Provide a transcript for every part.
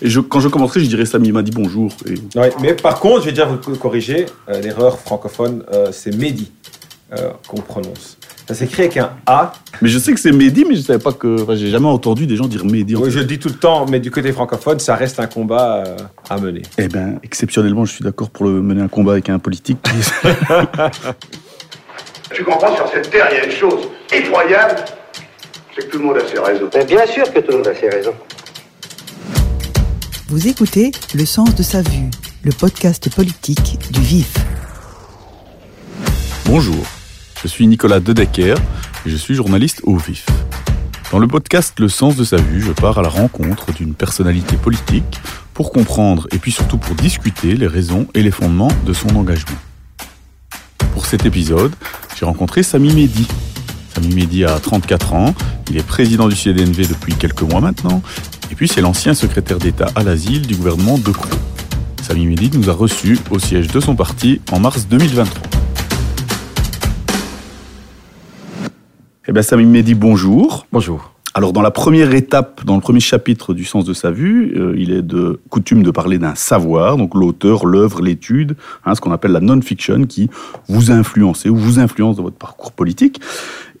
Et je, quand je commencerai, je dirais Samy m'a dit bonjour. Et... Ouais, mais par contre, je vais déjà vous corriger, euh, l'erreur francophone, euh, c'est Mehdi euh, qu'on prononce. Ça s'écrit avec un A. Mais je sais que c'est Mehdi, mais je savais pas que. Enfin, j'ai jamais entendu des gens dire Mehdi. en Oui, fait. je le dis tout le temps, mais du côté francophone, ça reste un combat euh, à mener. Eh ben, exceptionnellement, je suis d'accord pour le, mener un combat avec un politique. Tu comprends, sur cette terre, il y a une chose effroyable, c'est que tout le monde a ses raisons. Mais bien sûr que tout le monde a ses raisons. Vous écoutez Le sens de sa vue, le podcast politique du vif. Bonjour, je suis Nicolas Dedecker et je suis journaliste au vif. Dans le podcast Le sens de sa vue, je pars à la rencontre d'une personnalité politique pour comprendre et puis surtout pour discuter les raisons et les fondements de son engagement. Pour cet épisode, j'ai rencontré Sami Mehdi. Sami Mehdi a 34 ans, il est président du CDNV depuis quelques mois maintenant, et puis c'est l'ancien secrétaire d'État à l'asile du gouvernement de Croo. Sami Mehdi nous a reçus au siège de son parti en mars 2023. Eh bien, Sami Mehdi, bonjour. Bonjour. Alors, dans la première étape, dans le premier chapitre du sens de sa vue, euh, il est de coutume de parler d'un savoir, donc l'auteur, l'œuvre, l'étude, hein, ce qu'on appelle la non-fiction, qui vous a influencé ou vous influence dans votre parcours politique.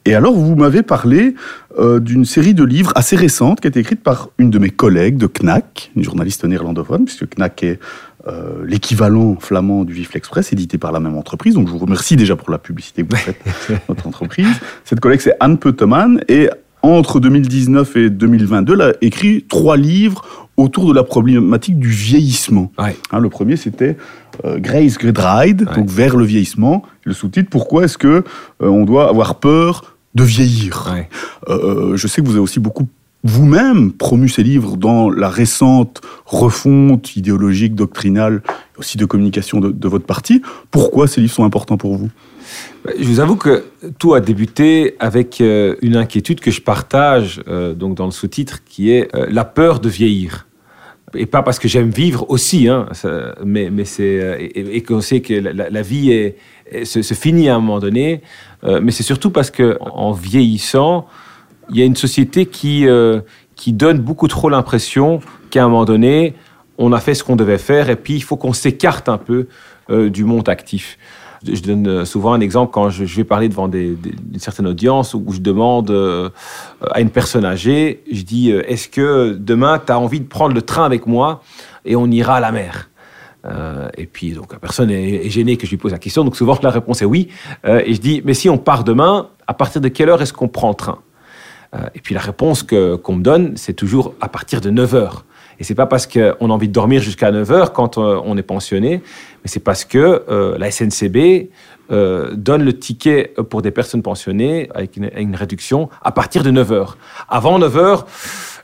Et alors, vous m'avez parlé euh, d'une série de livres assez récente qui a été écrite par une de mes collègues de CNAC, une journaliste néerlandophone, puisque CNAC est euh, l'équivalent flamand du Vif l'Express, édité par la même entreprise. Donc, je vous remercie déjà pour la publicité que vous faites notre entreprise. Cette collègue, c'est Anne Peutemann, et entre 2019 et 2022, elle a écrit trois livres autour de la problématique du vieillissement. Ouais. Hein, le premier, c'était euh, Grace Ouais. donc vers le vieillissement. Le sous-titre, pourquoi est-ce que euh, on doit avoir peur de vieillir Ouais. Euh, Je sais que vous avez aussi beaucoup vous-même promu ces livres dans la récente refonte idéologique, doctrinale, aussi de communication de, de votre parti. Pourquoi ces livres sont importants pour vous? Je vous avoue que tout a débuté avec euh, une inquiétude que je partage euh, donc dans le sous-titre, qui est euh, la peur de vieillir. Et pas parce que j'aime vivre aussi, hein, ça- mais, mais c'est euh, et, et qu'on sait que la, la- la vie est, est- se, se finit à un moment donné, euh, mais c'est surtout parce que en vieillissant, il y a une société qui euh, qui donne beaucoup trop l'impression qu'à un moment donné, on a fait ce qu'on devait faire et puis il faut qu'on s'écarte un peu euh, du monde actif. Je donne souvent un exemple quand je, vais parler devant une certaine audience où je demande à une personne âgée, je dis est-ce que demain tu as envie de prendre le train avec moi et on ira à la mer? Euh, et puis, donc, personne est, est gênée que je lui pose la question. Donc, souvent, la réponse est oui. Euh, et je dis, mais si on part demain, à partir de quelle heure est-ce qu'on prend le train? Euh, Et puis, la réponse qu'on me donne, c'est toujours à partir de 9 heures. Et c'est pas parce qu'on a envie de dormir jusqu'à 9 heures quand on est pensionné, mais c'est parce que la SNCB donne le ticket pour des personnes pensionnées avec une, une réduction à partir de 9 heures. Avant 9 heures,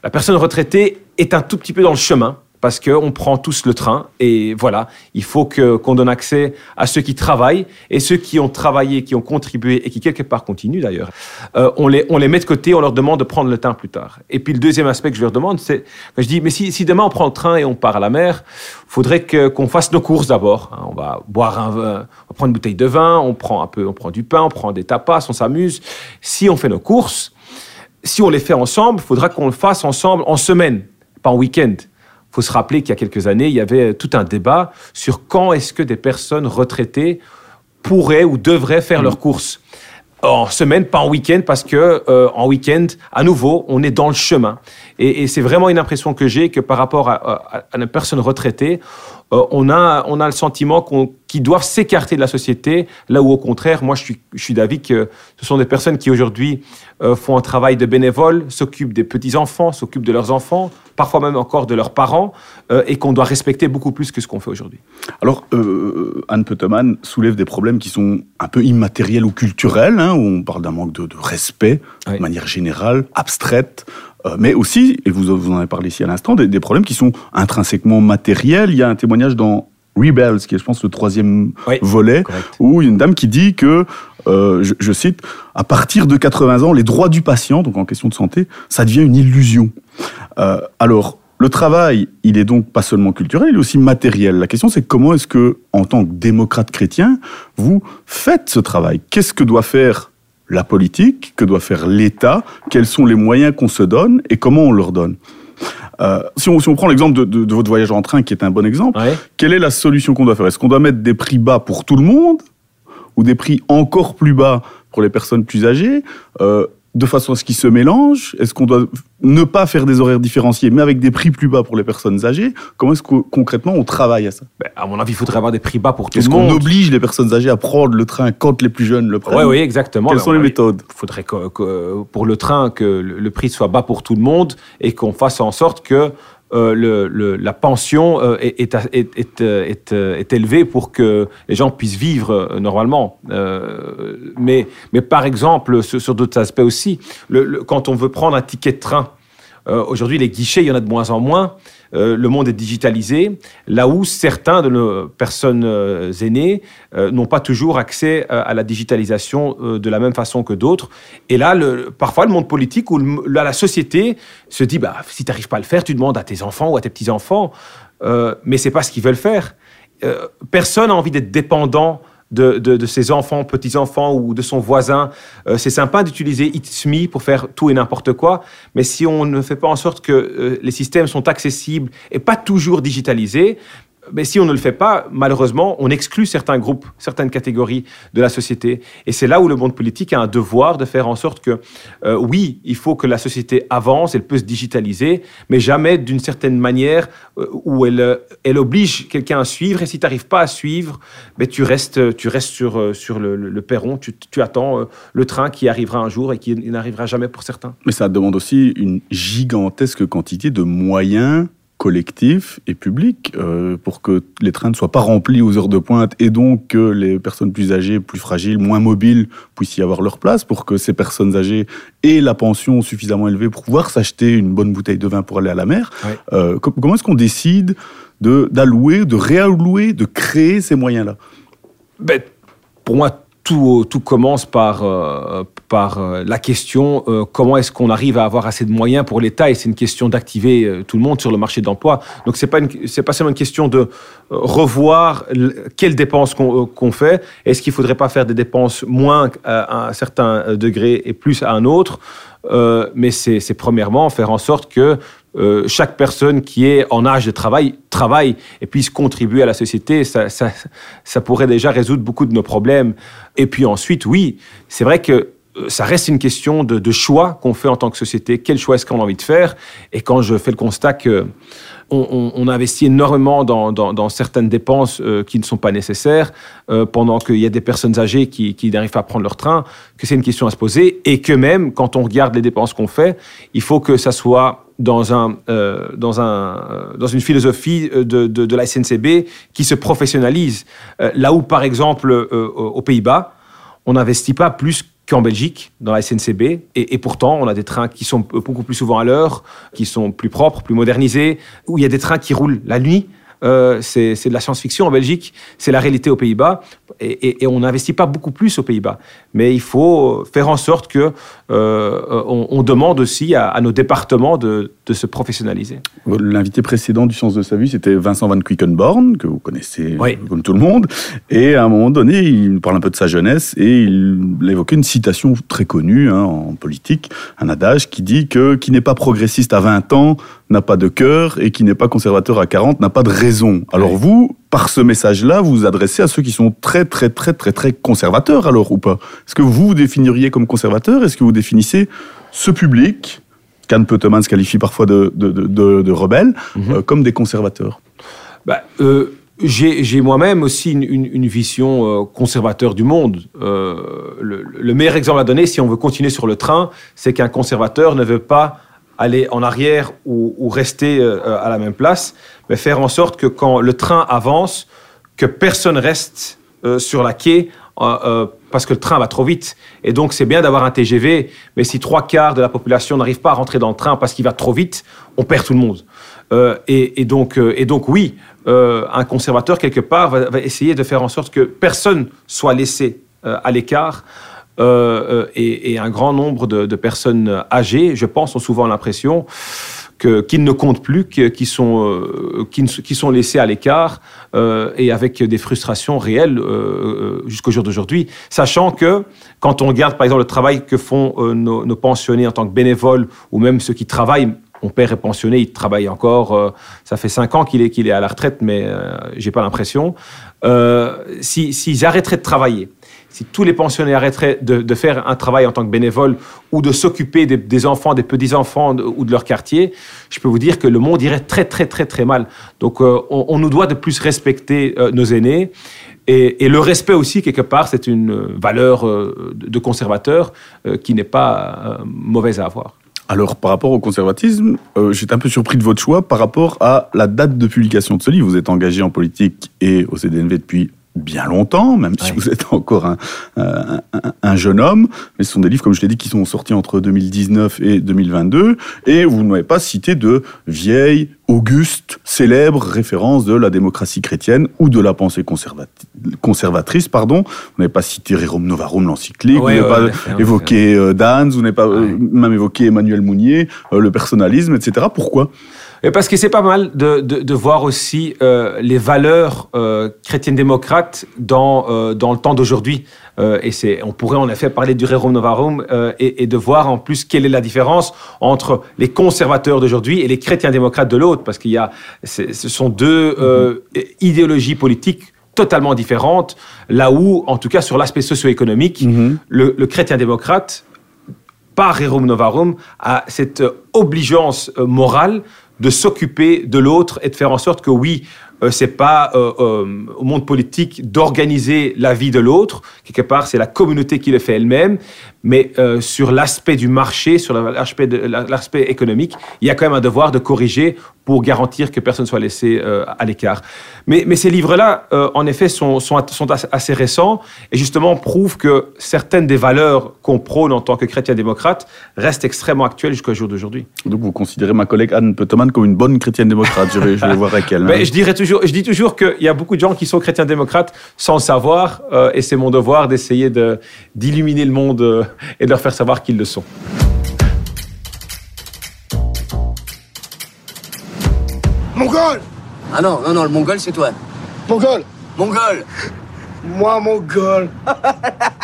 la personne retraitée est un tout petit peu dans le chemin parce qu'on prend tous le train et voilà, il faut que- qu'on donne accès à ceux qui travaillent et ceux qui ont travaillé, qui ont contribué et qui quelque part continuent d'ailleurs. Euh, on, les, on les met de côté, on leur demande de prendre le train plus tard. Et puis le deuxième aspect que je leur demande, c'est je dis, mais si, si demain on prend le train et on part à la mer, faudrait que- qu'on fasse nos courses d'abord. hein. On va boire un vin, une bouteille de vin, on prend un peu, on prend du pain, on prend des tapas, on s'amuse. Si on fait nos courses, si on les fait ensemble, il faudra qu'on le fasse ensemble en semaine, pas en week-end. Faut se rappeler qu'il y a quelques années, il y avait tout un débat sur quand est-ce que des personnes retraitées pourraient ou devraient faire leurs courses. En semaine, pas en week-end, parce que euh, en week-end, à nouveau, on est dans le chemin. Et, c'est vraiment une impression que j'ai que par rapport à, à, à une personne retraitée, euh, on, a, on a le sentiment qu'on- qu'ils doivent s'écarter de la société, là où au contraire, moi je suis, je suis d'avis que ce sont des personnes qui aujourd'hui euh, font un travail de bénévole, s'occupent des petits-enfants, s'occupent de leurs enfants, parfois même encore de leurs parents, euh, et qu'on doit respecter beaucoup plus que ce qu'on fait aujourd'hui. Alors, euh, Anne Peutemann soulève des problèmes qui sont un peu immatériels ou culturels, hein, où on parle d'un manque de, de respect, Oui. de manière générale, abstraite, euh, mais aussi, et vous, vous en avez parlé ici à l'instant, des, des problèmes qui sont intrinsèquement matériels. Il y a un témoignage dans Rebels, qui est, je pense, le troisième Oui, volet, correct. où il y a une dame qui dit que, euh, je, je cite, à partir de 80 ans, les droits du patient, donc en question de santé, ça devient une illusion. Euh, alors, le travail, il est donc pas seulement culturel, il est aussi matériel. La question, c'est comment est-ce que, en tant que démocrate chrétien, vous faites ce travail? Qu'est-ce que doit faire la politique Que doit faire l'État Quels sont les moyens qu'on se donne et comment on leur donne. Euh, si, on, si on prend l'exemple de, de- de votre voyage en train, qui est un bon exemple, Ouais. quelle est la solution qu'on doit faire? Est-ce qu'on doit mettre des prix bas pour tout le monde ou des prix encore plus bas pour les personnes plus âgées? Euh, de façon à ce qu'ils se mélangent Est-ce qu'on doit ne pas faire des horaires différenciés, mais avec des prix plus bas pour les personnes âgées Comment est-ce que concrètement on travaille à ça? Ben, à mon avis, il faudrait avoir des prix bas pour tout Est-ce le qu'on monde. oblige les personnes âgées à prendre le train quand les plus jeunes le prennent? Oui, oui, exactement. Quelles Mais sont les méthodes? Il faudrait que, que pour le train que le prix soit bas pour tout le monde et qu'on fasse en sorte que euh, la pension euh, euh, est, élevée pour que les gens puissent vivre normalement. Mais, par exemple, sur, d'autres aspects aussi, quand on veut prendre un ticket de train, euh, Aujourd'hui, les guichets, il y en a de moins en moins. Euh, le monde est digitalisé, là où certains de nos personnes euh, aînées n'ont pas toujours accès à la digitalisation de la même façon que d'autres. Et là, parfois, le monde politique ou la société se dit, bah, si tu n'arrives pas à le faire, tu demandes à tes enfants ou à tes petits-enfants. Mais c'est pas ce qu'ils veulent faire. Personne n'a envie d'être dépendant de, ses enfants, petits-enfants ou de son voisin. Euh, c'est sympa d'utiliser It's Me pour faire tout et n'importe quoi, mais si on ne fait pas en sorte que euh, les systèmes sont accessibles et pas toujours digitalisés, mais si on ne le fait pas, malheureusement, on exclut certains groupes, certaines catégories de la société. Et c'est là où le monde politique a un devoir de faire en sorte que, euh, oui, il faut que la société avance, elle peut se digitaliser, mais jamais d'une certaine manière euh, où elle, euh, elle oblige quelqu'un à suivre. Et si tu n'arrives pas à suivre, ben, tu restes, tu restes sur, sur le, perron, tu, attends le train qui arrivera un jour et qui n'arrivera jamais pour certains. Mais ça demande aussi une gigantesque quantité de moyens collectifs et publics euh, pour que les trains ne soient pas remplis aux heures de pointe et donc que les personnes plus âgées, plus fragiles, moins mobiles puissent y avoir leur place pour que ces personnes âgées aient la pension suffisamment élevée pour pouvoir s'acheter une bonne bouteille de vin pour aller à la mer. Euh, co- comment est-ce qu'on décide de- d'allouer, de réallouer, de créer ces moyens-là? Ben, pour moi, tout, commence par, euh, euh, la question euh, comment est-ce qu'on arrive à avoir assez de moyens pour l'État? Et c'est une question d'activer tout le monde sur le marché de l'emploi. Donc une- c'est pas seulement une question de revoir quelles dépenses qu'on fait. Est-ce qu'il faudrait pas faire des dépenses moins à, un certain degré et plus à un autre? Mais c'est premièrement faire en sorte que euh, chaque personne qui est en âge de travail travaille et puisse contribuer à la société, ça, pourrait déjà résoudre beaucoup de nos problèmes. Et puis ensuite, oui, c'est vrai que euh, ça reste une question de, choix qu'on fait en tant que société. Quel choix est-ce qu'on a envie de faire? Et quand je fais le constat que on, investit énormément dans, certaines dépenses euh, qui ne sont pas nécessaires, pendant qu'il y a des personnes âgées qui n'arrivent pas à prendre leur train, que c'est une question à se poser, et que même quand on regarde les dépenses qu'on fait, il faut que ça soit dans, un, euh, dans, un, euh, dans une philosophie euh, de, de, la SNCB qui se professionnalise. Là où, par exemple, aux Pays-Bas, on n'investit pas plus qu'en Belgique, dans la SNCB. Et, et pourtant, on a des trains qui sont beaucoup plus souvent à l'heure, qui sont plus propres, plus modernisés, où il y a des trains qui roulent la nuit. Euh, c'est de la science-fiction en Belgique, c'est la réalité aux Pays-Bas, et, et- et on n'investit pas beaucoup plus aux Pays-Bas. Mais il faut faire en sorte que euh, on, on demande aussi à, à nos départements de, de se professionnaliser. L'invité précédent du Sens de sa vie, c'était Vincent Van Quickenborn, que vous connaissez Oui. comme tout le monde. Et à un moment donné, il parle un peu de sa jeunesse et il évoquait une citation très connue hein, en politique, un adage qui dit que qui n'est pas progressiste à 20 ans n'a pas de cœur et qui n'est pas conservateur à 40 n'a pas de raison. Alors vous, par ce message-là, vous vous adressez à ceux qui sont très, très, très, très, très conservateurs alors ou pas? Est-ce que vous vous définiriez comme conservateur? Est-ce que vous définissez ce public Can Peutemann se qualifie parfois de, de, de, rebelles, Mhm. euh, comme des conservateurs? Bah, euh, j'ai j'ai moi-même aussi une, une- une vision euh, conservateur du monde. Le, le meilleur exemple à donner, si on veut continuer sur le train, c'est qu'un conservateur ne veut pas aller en arrière ou, rester euh, à la même place, mais faire en sorte que quand le train avance, que personne reste euh, sur la quai euh, parce que le train va trop vite. Et donc, c'est bien d'avoir un TGV, mais si trois quarts de la population n'arrive pas à rentrer dans le train parce qu'il va trop vite, on perd tout le monde. Et, donc, oui, un conservateur, quelque part, va, essayer de faire en sorte que personne soit laissé à l'écart. Euh, euh, et, un grand nombre de, personnes âgées, je pense, ont souvent l'impression qu'ils ne comptent plus, euh, qui, ne- qui sont laissés à l'écart et avec des frustrations réelles jusqu'au jour d'aujourd'hui. Sachant que quand on regarde par exemple le travail que font nos, pensionnés en tant que bénévoles ou même ceux qui travaillent mon père est pensionné, il travaille encore. ça fait cinq ans qu'il est, à la retraite, mais euh, j'ai pas l'impression. Si- S'ils arrêteraient de travailler, si tous les pensionnés arrêteraient de, faire un travail en tant que bénévole ou de s'occuper des, enfants, des petits-enfants ou de leur quartier, je peux vous dire que le monde irait très, très, très, très mal. Donc, euh, on, nous doit de plus respecter euh, nos aînés. Et, le respect aussi, quelque part, c'est une euh, valeur de conservateur qui n'est pas mauvaise à avoir. Alors, par rapport au conservatisme, euh, j'étais un peu surpris de votre choix par rapport à la date de publication de ce livre. Vous êtes engagé en politique et au CDNV depuis bien longtemps, même si vous êtes encore un, un- un- un jeune homme. Mais ce sont des livres, comme je l'ai dit, qui sont sortis entre 2019 et 2022. Et vous n'avez pas cité de vieilles, augustes, célèbres références de la démocratie chrétienne ou de la pensée conservatrice. Pardon. Vous n'avez pas cité Rerum Novarum, l'encyclique. Ouais, vous n'avez ouais, pas évoqué euh, Dans, vous n'avez pas euh, même évoqué Emmanuel Mounier, euh, le personnalisme, etc. Pourquoi? Et parce que c'est pas mal de, de, de voir aussi euh, les valeurs euh, chrétiennes démocrates dans, euh, dans le temps d'aujourd'hui. Et c'est, on pourrait en effet parler du Rerum Novarum et, et de voir en plus quelle est la différence entre les conservateurs d'aujourd'hui et les chrétiens démocrates de l'autre, parce qu'il y a, ce sont deux euh, idéologies politiques totalement différentes, là où, en tout cas sur l'aspect socio-économique, le, le chrétien démocrate par Rerum Novarum, a cette obligeance morale de s'occuper de l'autre et de faire en sorte que oui, euh, c'est pas euh, euh, au monde politique d'organiser la vie de l'autre. Quelque part, c'est la communauté qui le fait elle-même. Mais euh, sur l'aspect du marché, sur la- l'aspect économique, il y a quand même un devoir de corriger pour garantir que personne ne soit laissé euh, à l'écart. Mais, mais ces livres-là, euh, en effet, sont, sont, sont assez- récents et justement prouvent que certaines des valeurs qu'on prône en tant que chrétien démocrate restent extrêmement actuelles jusqu'au jour d'aujourd'hui. Donc vous considérez ma collègue Anne Peteman comme une bonne chrétienne démocrate. Je vais, je vais voir avec elle. hein. Mais je, dirais toujours, je dis toujours qu'il y a beaucoup de gens qui sont chrétiens démocrates sans le savoir, et c'est mon devoir d'essayer de- d'illuminer le monde et de leur faire savoir qu'ils le sont. Mongol Ah non, non, non, le mongol, c'est toi. Mongol Mongol Moi, Mongol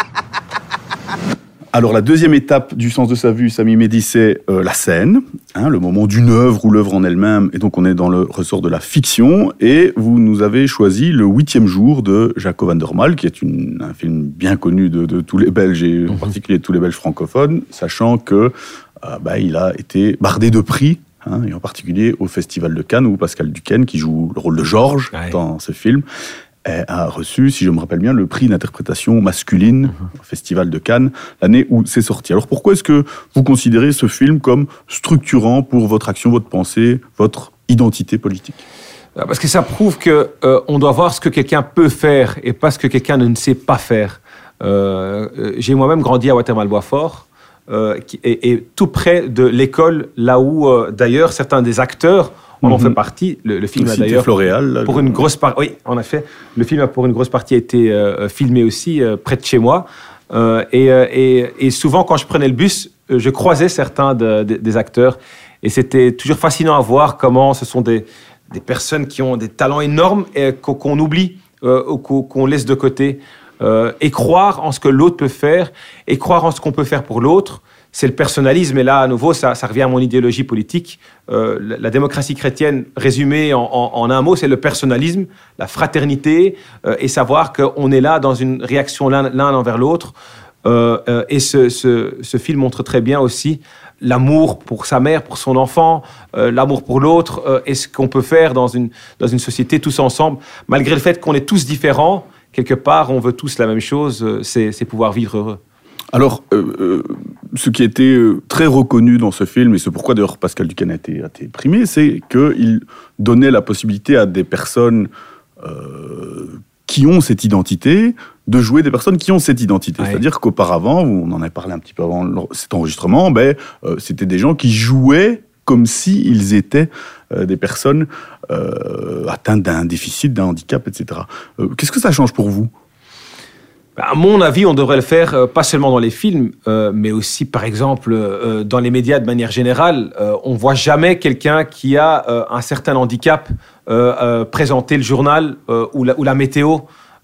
Alors la deuxième étape du sens de sa vue, Samy Mehdi, c'est euh, la scène, hein, le moment d'une œuvre ou l'œuvre en elle-même, et donc on est dans le ressort de la fiction, et vous nous avez choisi le huitième jour de Jacob van der Maal, qui est une- un film bien connu de, de tous les Belges, et en particulier de tous les Belges francophones, sachant que euh, bah, il a été bardé de prix, hein, et en particulier au Festival de Cannes, où Pascal Duquesne, qui joue le rôle de Georges Ouais. dans ce film, a reçu, si je me rappelle bien, le prix d'interprétation masculine au Festival de Cannes l'année où c'est sorti. Alors pourquoi est-ce que vous considérez ce film comme structurant pour votre action, votre pensée, votre identité politique? Euh, Parce que ça prouve que euh, on doit voir ce que quelqu'un peut faire et pas ce que quelqu'un ne sait pas faire. Euh, euh, J'ai moi-même grandi à Watermal-Boisfort, euh, et, et tout près de l'école, là où d'ailleurs certains des acteurs en ont Mhm. fait partie. Le, le film a d'ailleurs Floréal. pour une grosse partie. Oui, en effet, le film a pour une grosse partie été euh, filmé aussi euh, près de chez moi. Euh, et, et- et souvent, quand je prenais le bus, je croisais certains de- de- des acteurs. Et c'était toujours fascinant à voir comment ce sont des, des personnes qui ont des talents énormes et qu'on oublie ou qu'on laisse de côté. Et croire en ce que l'autre peut faire et croire en ce qu'on peut faire pour l'autre, c'est le personnalisme. Et là, à nouveau, ça, revient à mon idéologie politique. Euh, la, démocratie chrétienne, résumée en, un mot, c'est le personnalisme, la fraternité, euh, et savoir qu'on est là dans une réaction l'un envers l'autre. Euh, et ce, film montre très bien aussi l'amour pour sa mère, pour son enfant, l'amour pour l'autre, et ce qu'on peut faire dans une, société tous ensemble, malgré le fait qu'on est tous différents. Quelque part, on veut tous la même chose, c'est pouvoir vivre heureux. Alors, euh, euh, ce qui a été euh, très reconnu dans ce film, et c'est pourquoi d'ailleurs Pascal Duquesne a été, a été primé, c'est qu'il donnait la possibilité à des personnes euh, qui ont cette identité de jouer des personnes qui ont cette identité. Ouais. C'est-à-dire qu'auparavant, on en a parlé un petit peu avant cet enregistrement, ben, euh, c'était des gens qui jouaient comme s'ils étaient euh, des personnes euh, atteintes d'un déficit, d'un handicap, etc. Qu'est-ce que ça change pour vous? À mon avis, on devrait le faire euh, pas seulement dans les films, euh, mais aussi, par exemple, euh, dans les médias de manière générale. On voit jamais quelqu'un qui a un certain handicap présenter le journal ou, la, ou la météo.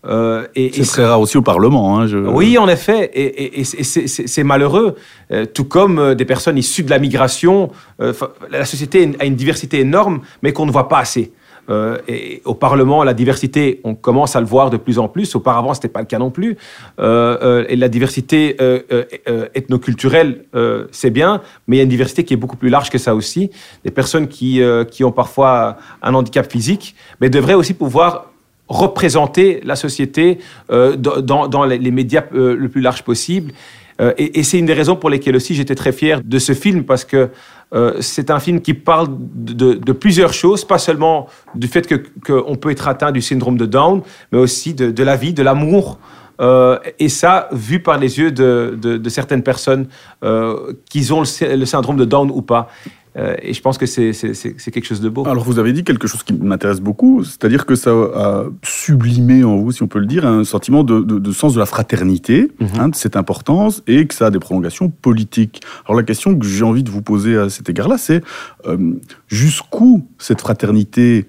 Euh, C'est très rare aussi au Parlement. Hein, je- oui, en effet, et, et- et c'est- malheureux. Euh, tout comme euh, des personnes issues de la migration, la société a une diversité énorme, mais qu'on ne voit pas assez. Euh, et au Parlement, la diversité, on commence à le voir de plus en plus. Auparavant, ce n'était pas le cas non plus. Euh, euh, et la diversité ethnoculturelle, c'est bien, mais il y a une diversité qui est beaucoup plus large que ça aussi. Des personnes qui, qui ont parfois un handicap physique, mais devraient aussi pouvoir représenter la société dans, les, médias le plus large possible. Et et c'est une des raisons pour lesquelles aussi j'étais très fier de ce film, parce que euh, c'est un film qui parle de, plusieurs choses, pas seulement du fait qu'on peut être atteint du syndrome de Down, mais aussi de, la vie, de l'amour. Euh, et ça, vu par les yeux de, de- certaines personnes, euh, qu'ils ont le syndrome de Down ou pas. Euh, et je pense que c'est quelque chose de beau. Alors vous avez dit quelque chose qui m'intéresse beaucoup, c'est-à-dire que ça a sublimé en vous, si on peut le dire, un sentiment de, de- de sens de la fraternité, hein, de cette importance, et que ça a des prolongations politiques. Alors la question que j'ai envie de vous poser à cet égard-là, c'est euh, jusqu'où cette fraternité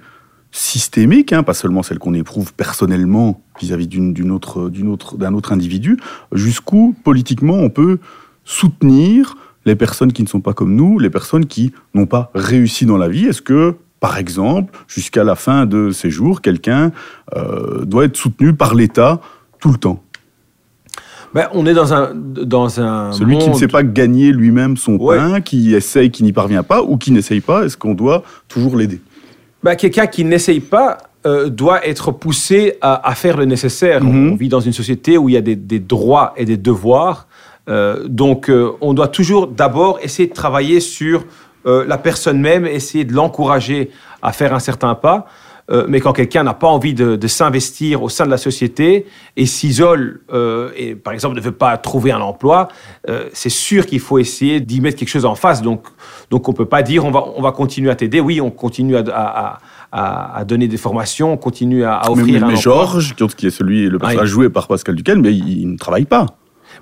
systémique, hein, pas seulement celle qu'on éprouve personnellement vis-à-vis d'une d'une autre, d'une autre, d'un autre individu, jusqu'où politiquement on peut soutenir les personnes qui ne sont pas comme nous, les personnes qui n'ont pas réussi dans la vie. Est-ce que, par exemple, jusqu'à la fin de ses jours, quelqu'un euh, doit être soutenu par l'État tout le temps? Ben, on est dans un, dans un Celui qui ne sait pas gagner lui-même son Ouais. pain, qui essaye, qui n'y parvient pas, ou qui n'essaye pas, est-ce qu'on doit toujours l'aider? Ben, quelqu'un qui n'essaye pas euh, doit être poussé à, à faire le nécessaire. Mhm. On vit dans une société où il y a des, des droits et des devoirs. Euh, donc, euh, on doit toujours d'abord essayer de travailler sur euh, la personne même, essayer de l'encourager à faire un certain pas. Mais quand quelqu'un n'a pas envie de, de s'investir au sein de la société et s'isole et par exemple ne veut pas trouver un emploi, c'est sûr qu'il faut essayer d'y mettre quelque chose en face. Donc, donc on peut pas dire on va, on va continuer à t'aider. Oui, on continue à, à- à- à donner des formations, on continue à, Mais, offrir mais- un mais emploi. Georges, qui est celui, le personnage joué par Pascal Duquesne, mais il, il ne travaille pas.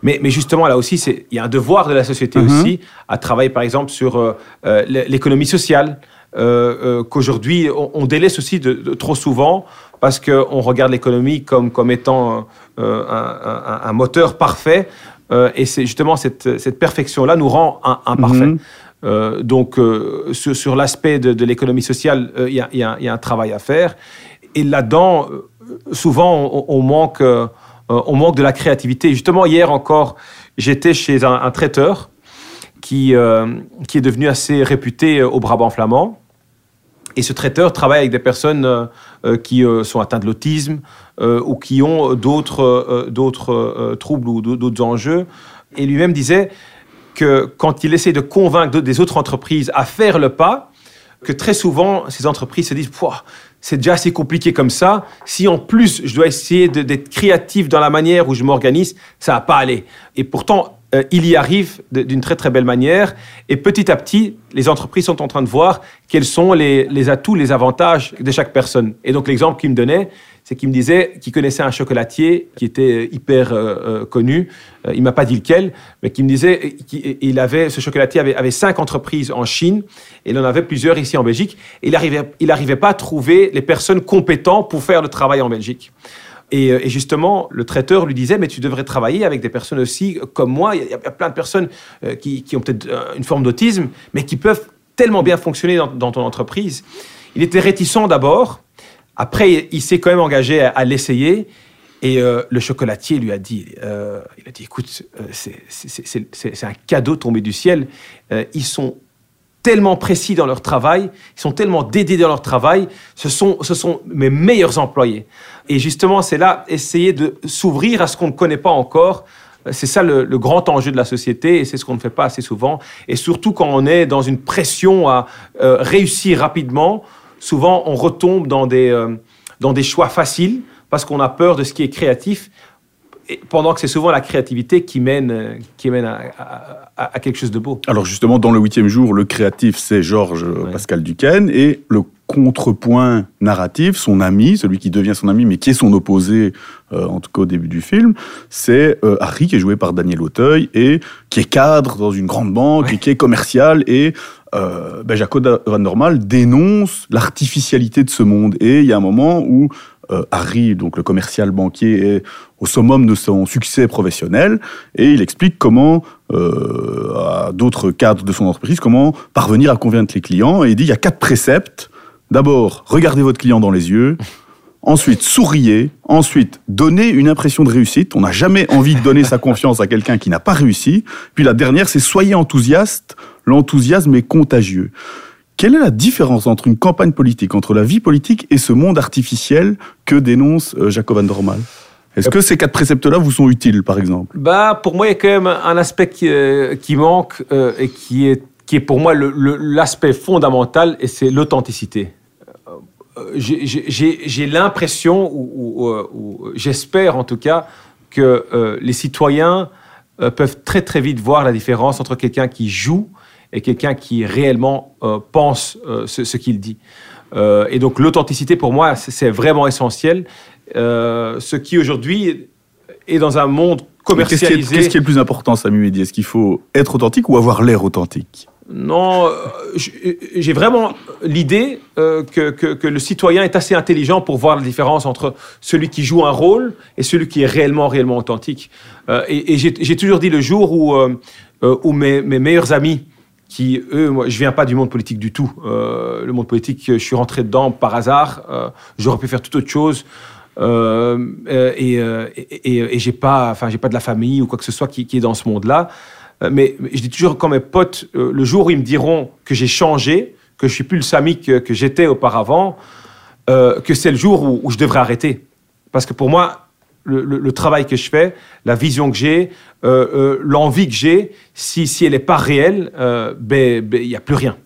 Mais, mais justement, là aussi, il y a un devoir de la société Mhm. aussi à travailler, par exemple, sur euh, euh, l'économie sociale, euh, qu'aujourd'hui, on, on délaisse aussi de, de- trop souvent parce qu'on regarde l'économie comme, comme étant un, un- un moteur parfait. et c'est justement cette, cette perfection-là nous rend un- imparfait. Mhm. Euh, donc, euh, sur, sur l'aspect de, de l'économie sociale, euh, il y, a, y y un travail à faire. Et là-dedans, souvent, on, on manque, euh, on manque de la créativité. Justement, hier encore, j'étais chez un, traiteur qui, euh, qui est devenu assez réputé euh, au Brabant flamand. Et ce traiteur travaille avec des personnes euh, euh, qui euh, sont atteintes de l'autisme euh, ou qui ont d'autres euh, d'autres euh, troubles ou d'autres enjeux. Et lui-même disait que quand il essaie de convaincre des autres entreprises à faire le pas, que très souvent, ces entreprises se disent c'est déjà assez compliqué comme ça. Si en plus, je dois essayer d'être créatif dans la manière où je m'organise, ça va pas aller. Et pourtant, euh, il y arrive d'une très très belle manière. Et petit à petit, les entreprises sont en train de voir quels sont les, les atouts, les avantages de chaque personne. Et donc, l'exemple qu'il me donnait, c'est qu'il me disait qu'il connaissait un chocolatier qui était hyper euh, euh, connu. Euh, il m'a pas dit lequel, mais qui me disait qu'il avait ce chocolatier avait, cinq entreprises en Chine et il en avait plusieurs ici en Belgique. Il arrivait, il arrivait pas à trouver les personnes compétentes pour faire le travail en Belgique. Et, euh, justement, le traiteur lui disait, mais tu devrais travailler avec des personnes aussi euh, comme moi. Il y a, plein de personnes euh, qui, qui ont peut-être euh, une forme d'autisme, mais qui peuvent tellement bien fonctionner dans ton entreprise. Il était réticent d'abord. Après, il s'est quand même engagé à, l'essayer. Et euh, le chocolatier lui a dit, euh, il a dit, écoute, euh, c'est- un cadeau tombé du ciel. Ils sont tellement précis dans leur travail, ils sont tellement dédiés dans leur travail, ce sont, mes meilleurs employés. Et justement, c'est là, essayer de s'ouvrir à ce qu'on ne connaît pas encore. C'est ça le, grand enjeu de la société et c'est ce qu'on ne fait pas assez souvent. Et surtout quand on est dans une pression à réussir rapidement, souvent on retombe dans des, euh, dans des choix faciles parce qu'on a peur de ce qui est créatif et pendant que c'est souvent la créativité qui mène, euh, qui mène à, à- quelque chose de beau. Alors justement, dans le huitième jour, le créatif, c'est Georges euh, Pascal Duquesne, et le contrepoint narratif, son ami, celui qui devient son ami, mais qui est son opposé, euh, en tout cas au début du film, c'est euh, Harry, qui est joué par Daniel Auteuil, et qui est cadre dans une grande banque, et qui est commercial, et euh, ben, Jacob Van Normal dénonce l'artificialité de ce monde. Et il y a un moment où euh, Harry, donc le commercial banquier, est au summum de son succès professionnel et il explique comment, euh, à d'autres cadres de son entreprise, comment parvenir à convaincre les clients. Et il dit il y a quatre préceptes. D'abord, regardez votre client dans les yeux. Ensuite, souriez. Ensuite, donnez une impression de réussite. On n'a jamais envie de donner sa confiance à quelqu'un qui n'a pas réussi. Puis la dernière, c'est soyez enthousiaste. L'enthousiasme est contagieux. Quelle est la différence entre une campagne politique, entre la vie politique et ce monde artificiel que dénonce euh, Jacob Van Dormal? Est-ce que ces quatre préceptes-là vous sont utiles, par exemple? Bah, pour moi, il y a quand même un aspect qui, euh, qui manque euh, et qui est, qui est pour moi l'aspect fondamental, et c'est l'authenticité. Euh, j'ai- l'impression, ou, ou- ou- ou j'espère en tout cas, que euh, les citoyens euh, peuvent très très vite voir la différence entre quelqu'un qui joue et quelqu'un qui réellement euh, pense ce, ce qu'il dit. Et donc l'authenticité pour moi, c'est vraiment essentiel. Ce qui aujourd'hui est dans un monde Qu'est-ce qui, commercialisé. qu'est-ce qui est le plus important, Samy Mehdi Est-ce qu'il faut être authentique ou avoir l'air authentique? Non, euh, j'ai vraiment l'idée euh, que, le citoyen est assez intelligent pour voir la différence entre celui qui joue un rôle et celui qui est réellement, réellement authentique. Euh, et j'ai toujours dit le jour où, mes, meilleurs amis, qui, eux, moi, je viens pas du monde politique du tout. Le monde politique, je suis rentré dedans par hasard. J'aurais pu faire toute autre chose. Et et, et- j'ai pas, enfin, j'ai pas de la famille ou quoi que ce soit qui est dans ce monde-là. Euh, mais, je dis toujours quand mes potes, euh, le jour où ils me diront que j'ai changé, que je suis plus le Samy que, j'étais auparavant, euh, que c'est le jour où, où je devrais arrêter. Parce que pour moi, le, travail que je fais, la vision que j'ai, l'envie que j'ai, si, si elle n'est pas réelle, ben ben, il n'y a plus rien.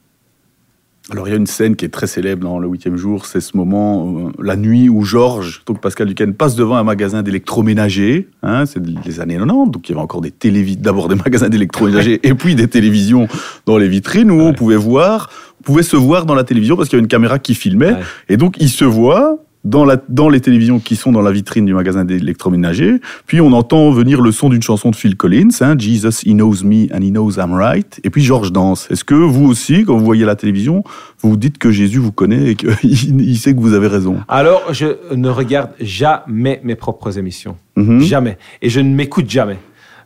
Alors il y a une scène qui est très célèbre dans le huitième jour, c'est ce moment, euh, la nuit où Georges, donc Pascal Duquesne, passe devant un magasin d'électroménager, hein, c'est les années 90, donc il y avait encore des télévisions, d'abord des magasins d'électroménager et puis des télévisions dans les vitrines où on pouvait voir, on pouvait se voir dans la télévision parce qu'il y avait une caméra qui filmait, Ouais. et donc il se voit dans, la, dans les télévisions qui sont dans la vitrine du magasin d'électroménager, puis on entend venir le son d'une chanson de Phil Collins, hein, Jesus, He Knows Me and He Knows I'm Right, et puis Georges danse. Est-ce que vous aussi, quand vous voyez la télévision, vous vous dites que Jésus vous connaît et qu'il il sait que vous avez raison? Alors, je ne regarde jamais mes propres émissions. Mhm. Jamais. Et je ne m'écoute jamais.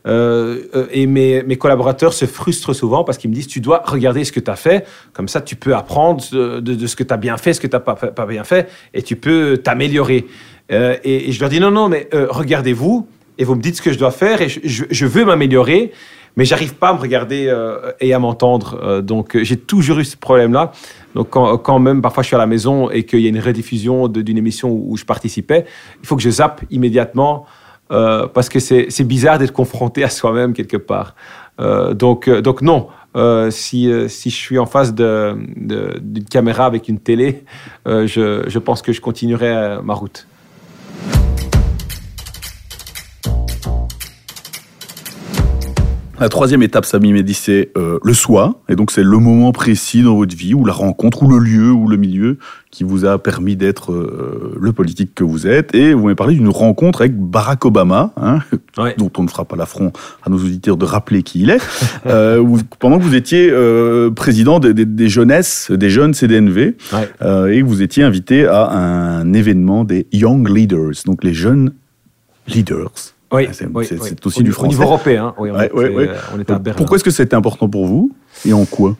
Euh, euh, et mes, mes collaborateurs se frustrent souvent parce qu'ils me disent tu dois regarder ce que tu as fait, comme ça tu peux apprendre de, de- ce que tu as bien fait, ce que tu n'as pas, pas bien fait, et tu peux t'améliorer. Euh, et, je leur dis non, non, mais regardez-vous, et vous me dites ce que je dois faire, et je, veux m'améliorer, mais j'arrive pas à me regarder et à m'entendre. Donc j'ai toujours eu ce problème-là. Donc quand, même parfois je suis à la maison et qu'il y a une rediffusion d'une émission où, où je participais, il faut que je zappe immédiatement euh, parce que c'est bizarre d'être confronté à soi-même quelque part. Euh, donc, euh, donc non, si, si je suis en face d'une caméra avec une télé, je, je pense que je continuerai ma route. La troisième étape, Samy Mehdi, c'est euh, le soi. Et donc, c'est le moment précis dans votre vie, ou la rencontre, ou le lieu, ou le milieu qui vous a permis d'être euh, le politique que vous êtes. Et vous m'avez parlé d'une rencontre avec Barack Obama, hein, Ouais. dont on ne fera pas l'affront à nos auditeurs de rappeler qui il est, euh, où- pendant que vous étiez euh, président des, des- des jeunesses, des jeunes CDNV, Ouais. euh, et que vous étiez invité à un événement des Young Leaders, donc les jeunes leaders. Oui, Ah, c'est- oui, c'est- oui. aussi au, du au français. niveau européen. hein. Oui, on, Ouais, était, ouais, ouais. euh, on était à Berlin. Pourquoi est-ce que c'était important pour vous et en quoi?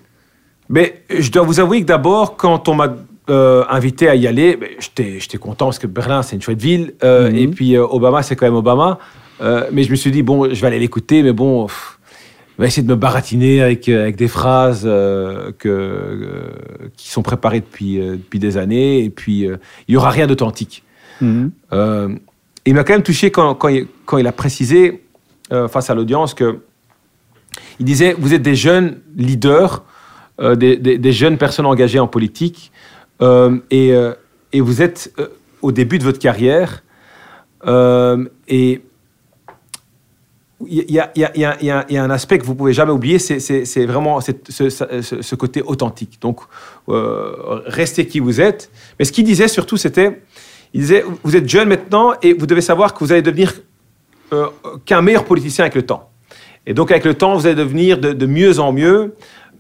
Mais je dois vous avouer que d'abord, quand on m'a euh, invité à y aller, j'étais content parce que Berlin, c'est une chouette ville. euh, Mhm. Et puis euh, Obama, c'est quand même Obama. Mais je me suis dit, bon, je vais aller l'écouter, mais bon, pff, va essayer de me baratiner avec, avec des phrases que, qui sont préparées depuis, depuis des années. Et puis, il n'y aura rien d'authentique. Euh, il m'a quand même touché quand, il, a précisé euh, face à l'audience que il disait vous êtes des jeunes leaders, euh, des, jeunes personnes engagées en politique, euh, et, vous êtes au début de votre carrière, et il y a, un aspect que vous pouvez jamais oublier, c'est- vraiment ce, côté authentique. Donc, restez qui vous êtes. Mais ce qu'il disait surtout, c'était, il disait, vous êtes jeune maintenant et vous devez savoir que vous allez devenir euh, qu'un meilleur politicien avec le temps. Et donc, avec le temps, vous allez devenir de, mieux en mieux.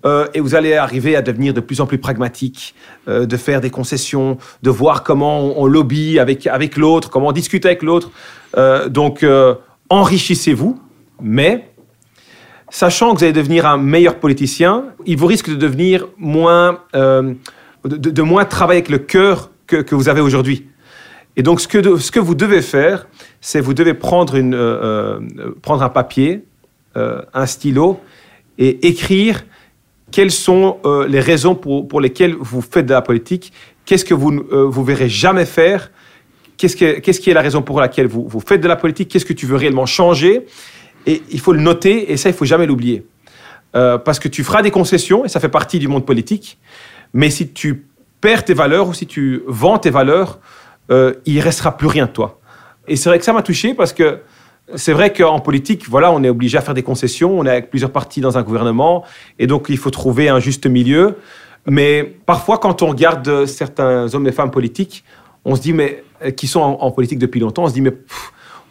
euh, et vous allez arriver à devenir de plus en plus pragmatique, euh, de faire des concessions, de voir comment on, on lobby avec, avec l'autre, comment on discute avec l'autre. Donc, enrichissez-vous, mais sachant que vous allez devenir un meilleur politicien, il vous risque de devenir moins, de- de moins travailler avec le cœur que, que vous avez aujourd'hui. Et donc, ce que, vous devez faire, c'est vous devez prendre, euh, euh, prendre un papier, euh, un stylo, et écrire quelles sont euh, les raisons pour, lesquelles vous faites de la politique, qu'est-ce que vous ne euh, vous verrez jamais faire, qu'est-ce, que- qu'est-ce qui est la raison pour laquelle vous, faites de la politique, qu'est-ce que tu veux réellement changer, et il faut le noter, et ça, il faut jamais l'oublier. Euh, parce que tu feras des concessions, et ça fait partie du monde politique, mais si tu perds tes valeurs ou si tu vends tes valeurs, euh, il restera plus rien de toi. Et c'est vrai que ça m'a touché parce que c'est vrai qu'en politique, voilà, on est obligé à faire des concessions, on est avec plusieurs partis dans un gouvernement, et donc il faut trouver un juste milieu. Mais parfois, quand on regarde certains hommes et femmes politiques, on se dit, mais euh, qui sont en, politique depuis longtemps, on se dit, mais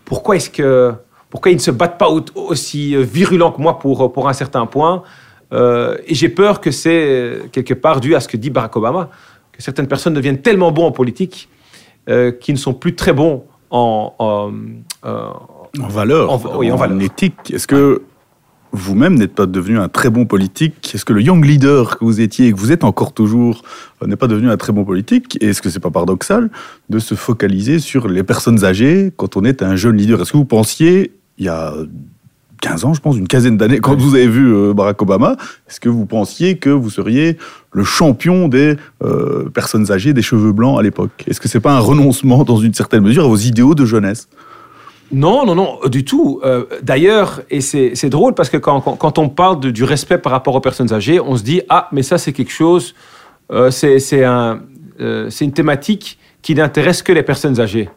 pourquoi est-ce que pourquoi ils ne se battent pas au- aussi euh, virulents que moi pour, pour un certain point Euh, Et j'ai peur que c'est euh, quelque part dû à ce que dit Barack Obama, que certaines personnes deviennent tellement bons en politique euh, qu'ils ne sont plus très bons en, en, euh, En valeur, En- oui, en valeur. éthique. Est-ce que vous-même n'êtes pas devenu un très bon politique? Est-ce que le young leader que vous étiez et que vous êtes encore toujours euh, n'est pas devenu un très bon politique? Et est-ce que c'est pas paradoxal de se focaliser sur les personnes âgées quand on est un jeune leader? Est-ce que vous pensiez, il y a 15 ans, je pense, une quinzaine d'années, quand vous avez vu euh, Barack Obama, est-ce que vous pensiez que vous seriez le champion des euh, personnes âgées, des cheveux blancs à l'époque? Est-ce que c'est pas un renoncement dans une certaine mesure à vos idéaux de jeunesse? Non, non, non, du tout. Euh, D'ailleurs, et c'est drôle parce que quand, on parle du respect par rapport aux personnes âgées, on se dit ah, mais ça c'est quelque chose, c'est un, une thématique qui n'intéresse que les personnes âgées.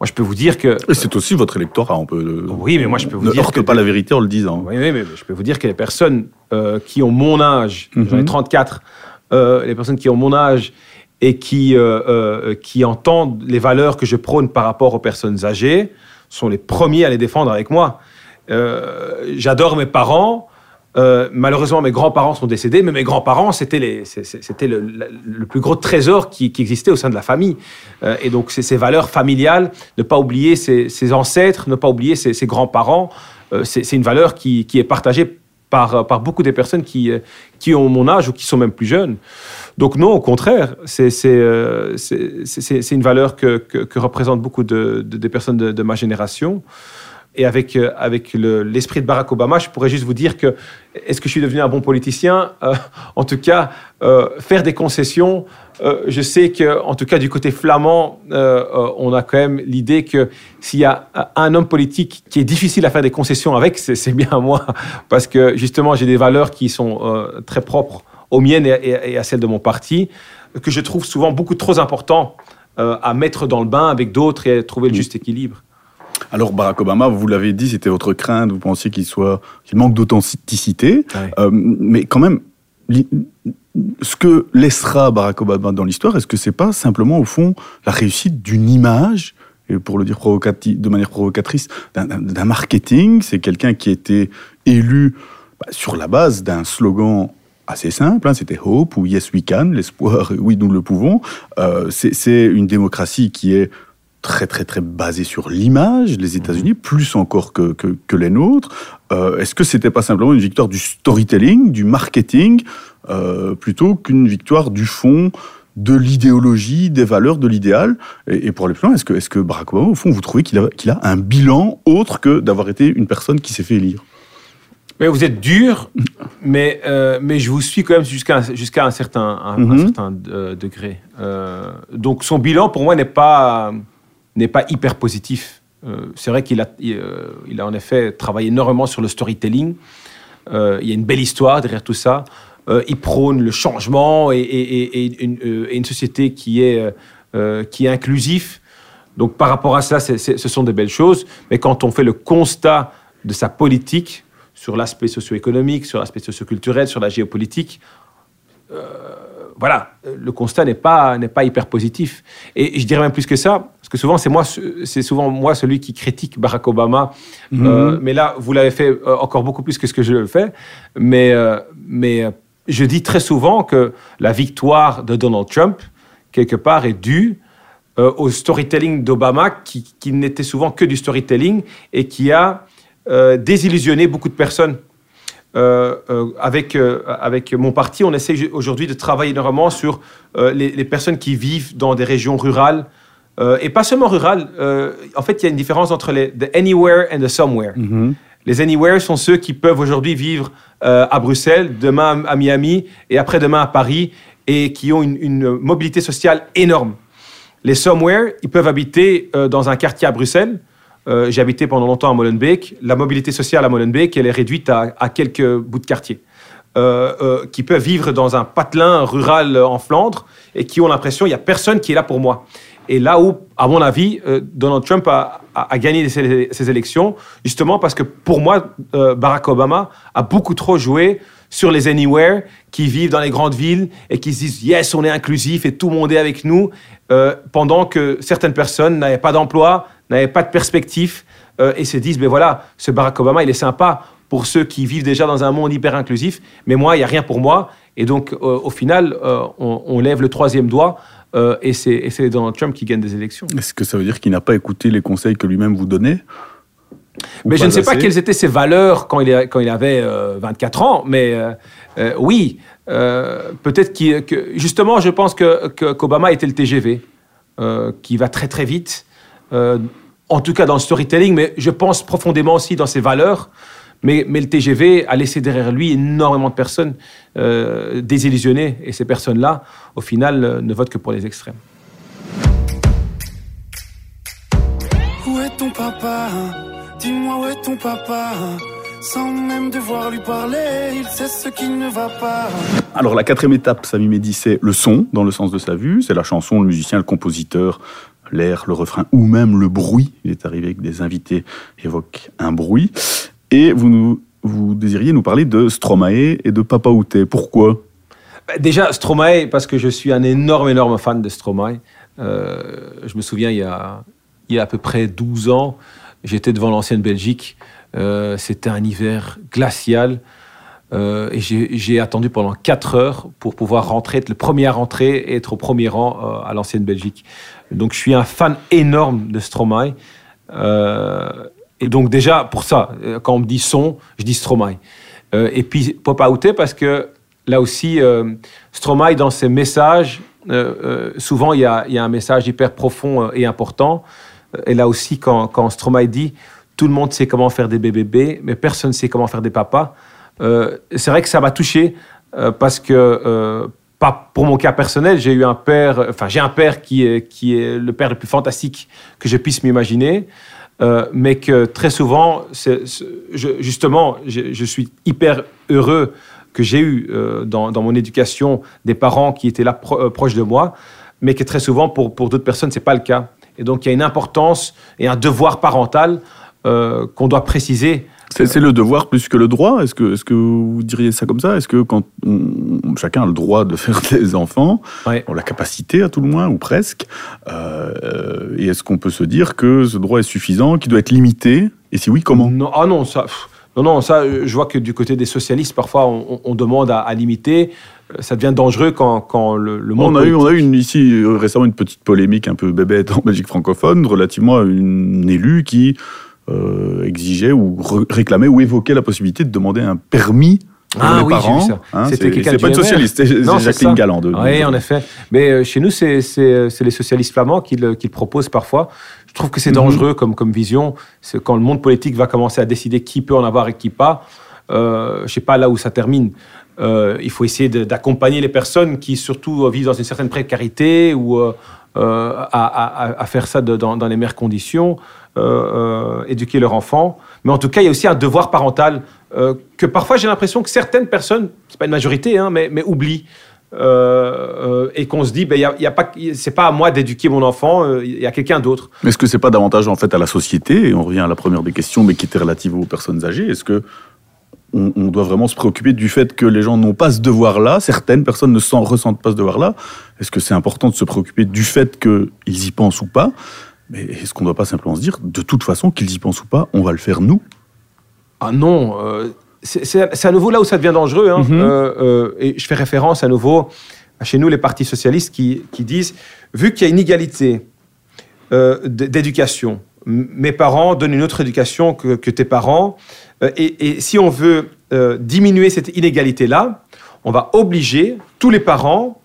Moi, je peux vous dire que Et c'est aussi votre électorat, on peut. euh, Oui, mais moi, je peux vous ne dire heurte que- pas la vérité en le disant. Oui, mais je peux vous dire que les personnes euh, qui ont mon âge, j'en ai Mhm. 34, euh, les personnes qui ont mon âge et qui, euh, qui entendent les valeurs que je prône par rapport aux personnes âgées sont les premiers à les défendre avec moi. J'adore mes parents. Euh, malheureusement, mes grands-parents sont décédés, mais mes grands-parents, c'était le, plus gros trésor qui, existait au sein de la famille. Euh, et donc, ces valeurs familiales, ne pas oublier ses, ancêtres, ne pas oublier ses, grands-parents, euh, c'est une valeur qui, est partagée par, beaucoup des personnes qui, ont mon âge ou qui sont même plus jeunes. Donc non, au contraire, c'est une valeur que, représentent beaucoup de, de- des personnes de ma génération. Et avec, euh, avec le- l'esprit de Barack Obama, je pourrais juste vous dire que est-ce que je suis devenu un bon politicien? Euh, En tout cas, euh, faire des concessions. euh, je sais que, en tout cas, du côté flamand, on a quand même l'idée que s'il y a un homme politique qui est difficile à faire des concessions avec, c'est bien moi, parce que justement, j'ai des valeurs qui sont très propres aux miennes et, à celles de mon parti, que je trouve souvent beaucoup trop important euh, à mettre dans le bain avec d'autres et à trouver le juste équilibre. Alors Barack Obama, vous l'avez dit, c'était votre crainte, vous pensiez qu'il soit, qu'il manque d'authenticité, Ouais. Euh, mais quand même, ce que laissera Barack Obama dans l'histoire, est-ce que c'est pas simplement au fond la réussite d'une image et pour le dire de manière provocatrice, d'un- marketing? C'est quelqu'un qui a été élu bah, sur la base d'un slogan assez simple, hein, c'était Hope ou Yes We Can, l'espoir, oui nous le pouvons. Euh, c'est une démocratie qui est très très très basée sur l'image, les États-Unis, plus encore que, que, que les nôtres. Euh, Est-ce que c'était pas simplement une victoire du storytelling, du marketing, euh, plutôt qu'une victoire du fond de l'idéologie, des valeurs, de l'idéal? Et, et pour aller plus loin, est-ce que, est que Barack Obama, au fond, vous trouvez qu'il a, qu'il a un bilan autre que d'avoir été une personne qui s'est fait élire? Mais vous êtes dur, mais, euh, mais je vous suis quand même jusqu'à un- jusqu'à un certain, un, un Mhm. certain euh, degré. Euh, donc son bilan, pour moi, n'est pas, n'est pas hyper positif. Euh, c'est vrai qu'il a, il, euh, il a en effet travaillé énormément sur le storytelling. Euh, il y a une belle histoire derrière tout ça. Il prône le changement et, une, société qui est, qui est inclusif. Donc par rapport à ça, ce sont des belles choses. Mais quand on fait le constat de sa politique sur l'aspect socio-économique, sur l'aspect socio-culturel, sur la géopolitique, voilà, le constat n'est pas, n'est pas hyper positif. Et je dirais même plus que ça, parce que souvent, c'est moi, c'est souvent moi celui qui critique Barack Obama. Euh, mais là, vous l'avez fait euh, encore beaucoup plus que ce que je le fais. Mais, euh, mais je dis très souvent que la victoire de Donald Trump, quelque part, est due euh, au storytelling d'Obama, qui, qui n'était souvent que du storytelling et qui a désillusionné beaucoup de personnes. Euh, euh, avec, euh, avec mon parti, on essaie aujourd'hui de travailler énormément sur les, les personnes qui vivent dans des régions rurales. Euh, et pas seulement rurales. euh, en fait, il y a une différence entre les the anywhere and the somewhere. Les anywhere sont ceux qui peuvent aujourd'hui vivre euh, à Bruxelles, demain à Miami et après-demain à Paris et qui ont une, une mobilité sociale énorme. Les somewhere, ils peuvent habiter dans un quartier à Bruxelles. J'ai habité pendant longtemps à Molenbeek. La mobilité sociale à Molenbeek, elle est réduite à, à quelques bouts de quartier. Euh, euh, qui peuvent vivre dans un patelin rural en Flandre et qui ont l'impression qu'il n'y a personne qui est là pour moi. Et là où, à mon avis, euh, Donald Trump a, gagné ces, élections, justement parce que pour moi, euh, Barack Obama a beaucoup trop joué sur les anywhere qui vivent dans les grandes villes et qui se disent yes, on est inclusif et tout le monde est avec nous, euh, pendant que certaines personnes n'avaient pas d'emploi, n'avaient pas de perspective et se disent, mais voilà, ce Barack Obama, il est sympa pour ceux qui vivent déjà dans un monde hyper inclusif, mais moi, il n'y a rien pour moi. Et donc, au final, on lève le troisième doigt euh, et c'est Donald Trump qui gagne des élections. Est-ce que ça veut dire qu'il n'a pas écouté les conseils que lui-même vous donnait Mais je ne sais pas quelles étaient ses valeurs quand il, quand il avait euh, 24 ans, mais euh, euh, oui, peut-être que justement, je pense que que- qu'Obama était le TGV, qui va très très vite, en tout cas dans le storytelling, mais je pense profondément aussi dans ses valeurs. Mais, mais le TGV a laissé derrière lui énormément de personnes euh, désillusionnées, et ces personnes-là, au final, euh, ne votent que pour les extrêmes. Où est ton papa Dis-moi où est ton papa Sans même devoir lui parler, il sait ce qui ne va pas. Alors la quatrième étape, Samy Mehdi, c'est le son, dans le sens de sa vue. C'est la chanson, le musicien, le compositeur, l'air, le refrain, ou même le bruit. Il est arrivé que des invités évoquent un bruit. Et vous, désiriez nous parler de Stromae et de Papa Outé. Pourquoi? Bah, Déjà, Stromae, parce que je suis un énorme, énorme fan de Stromae. Euh, je me souviens, il y, a, il y a à peu près 12 ans, j'étais devant l'ancienne Belgique. Euh, C'était un hiver glacial. Euh, et j'ai attendu pendant 4 heures pour pouvoir rentrer, être le premier à rentrer et être au premier rang à l'ancienne Belgique. Donc je suis un fan énorme de Stromae. Et donc déjà, pour ça, euh, quand on me dit son, je dis Stromae. Euh, et puis Papa Outé, parce que là aussi, euh, Stromae, dans ses messages, euh, souvent il y, a, un message hyper profond et important. Et là aussi, quand, quand Stromae dit tout le monde sait comment faire des bébés, mais personne ne sait comment faire des papas, c'est vrai que ça m'a touché parce que, pas pour mon cas personnel, j'ai eu un père, enfin j'ai un père qui est, qui est le père le plus fantastique que je puisse m'imaginer. Euh, mais que très souvent, justement, je, suis hyper heureux que j'ai eu euh, dans, mon éducation des parents qui étaient là euh, proches de moi, mais que très souvent, pour, pour d'autres personnes, c'est pas le cas. Et donc, il y a une importance et un devoir parental qu'on doit préciser. C'est le devoir plus que le droit Est-ce que, est que vous diriez ça comme ça? Est-ce que quand on- chacun a le droit de faire des enfants, Ouais. ou la capacité à tout le moins, ou presque, euh, et est-ce qu'on peut se dire que ce droit est suffisant, qu'il doit être limité? Et si oui, comment? Non, ah non, ça, pff, non, non, ça, euh, je vois que du côté des socialistes, parfois, on, on- on demande à, à limiter. Euh, Ça devient dangereux quand, quand le, le monde. on a, eu, on a eu une, ici récemment une petite polémique un peu bébête en Belgique francophone relativement à une élue qui euh, exigeait ou réclamait ou évoquait la possibilité de demander un permis pour Ah les oui, j'ai parents. hein, C'était c'est quelqu'un c'est pas une socialiste, c'est Jacqueline. Galland. de- Oui, en effet. Mais euh, chez nous, c'est c'est- les socialistes flamands qui le, qui le proposent parfois. Je trouve que c'est Mhm. dangereux comme, comme vision. Quand le monde politique va commencer à décider qui peut en avoir et qui pas. Euh, je sais pas là où ça termine. Euh, il faut essayer d'accompagner les personnes qui surtout euh, vivent dans une certaine précarité ou euh, euh, à, à- faire ça dans, les meilleures conditions, euh, euh, éduquer leurs enfants. Mais en tout cas, il y a aussi un devoir parental euh, que parfois j'ai l'impression que certaines personnes, c'est pas une majorité, hein, mais, mais oublient. Euh, euh, et qu'on se dit, ben, y y a pas, c'est pas à moi d'éduquer mon enfant, euh, il y a quelqu'un d'autre. Est-ce que c'est pas davantage en fait à la société Et on revient à la première des questions, mais qui était relative aux personnes âgées. Est-ce que on, on doit vraiment se préoccuper du fait que les gens n'ont pas ce devoir-là Certaines personnes ne s'en ressentent pas ce devoir-là. Est-ce que c'est important de se préoccuper du fait qu'ils y pensent ou pas? Mais est-ce qu'on ne doit pas simplement se dire, de toute façon, qu'ils y pensent ou pas, on va le faire nous? Ah non, euh, c'est- à nouveau là où ça devient dangereux. hein. Mhm. Euh, euh, et je fais référence à nouveau à chez nous, les partis socialistes qui, qui disent, vu qu'il y a une égalité d'éducation, mes parents donnent une autre éducation que, que tes parents, et, et si on veut euh, diminuer cette inégalité-là, on va obliger tous les parents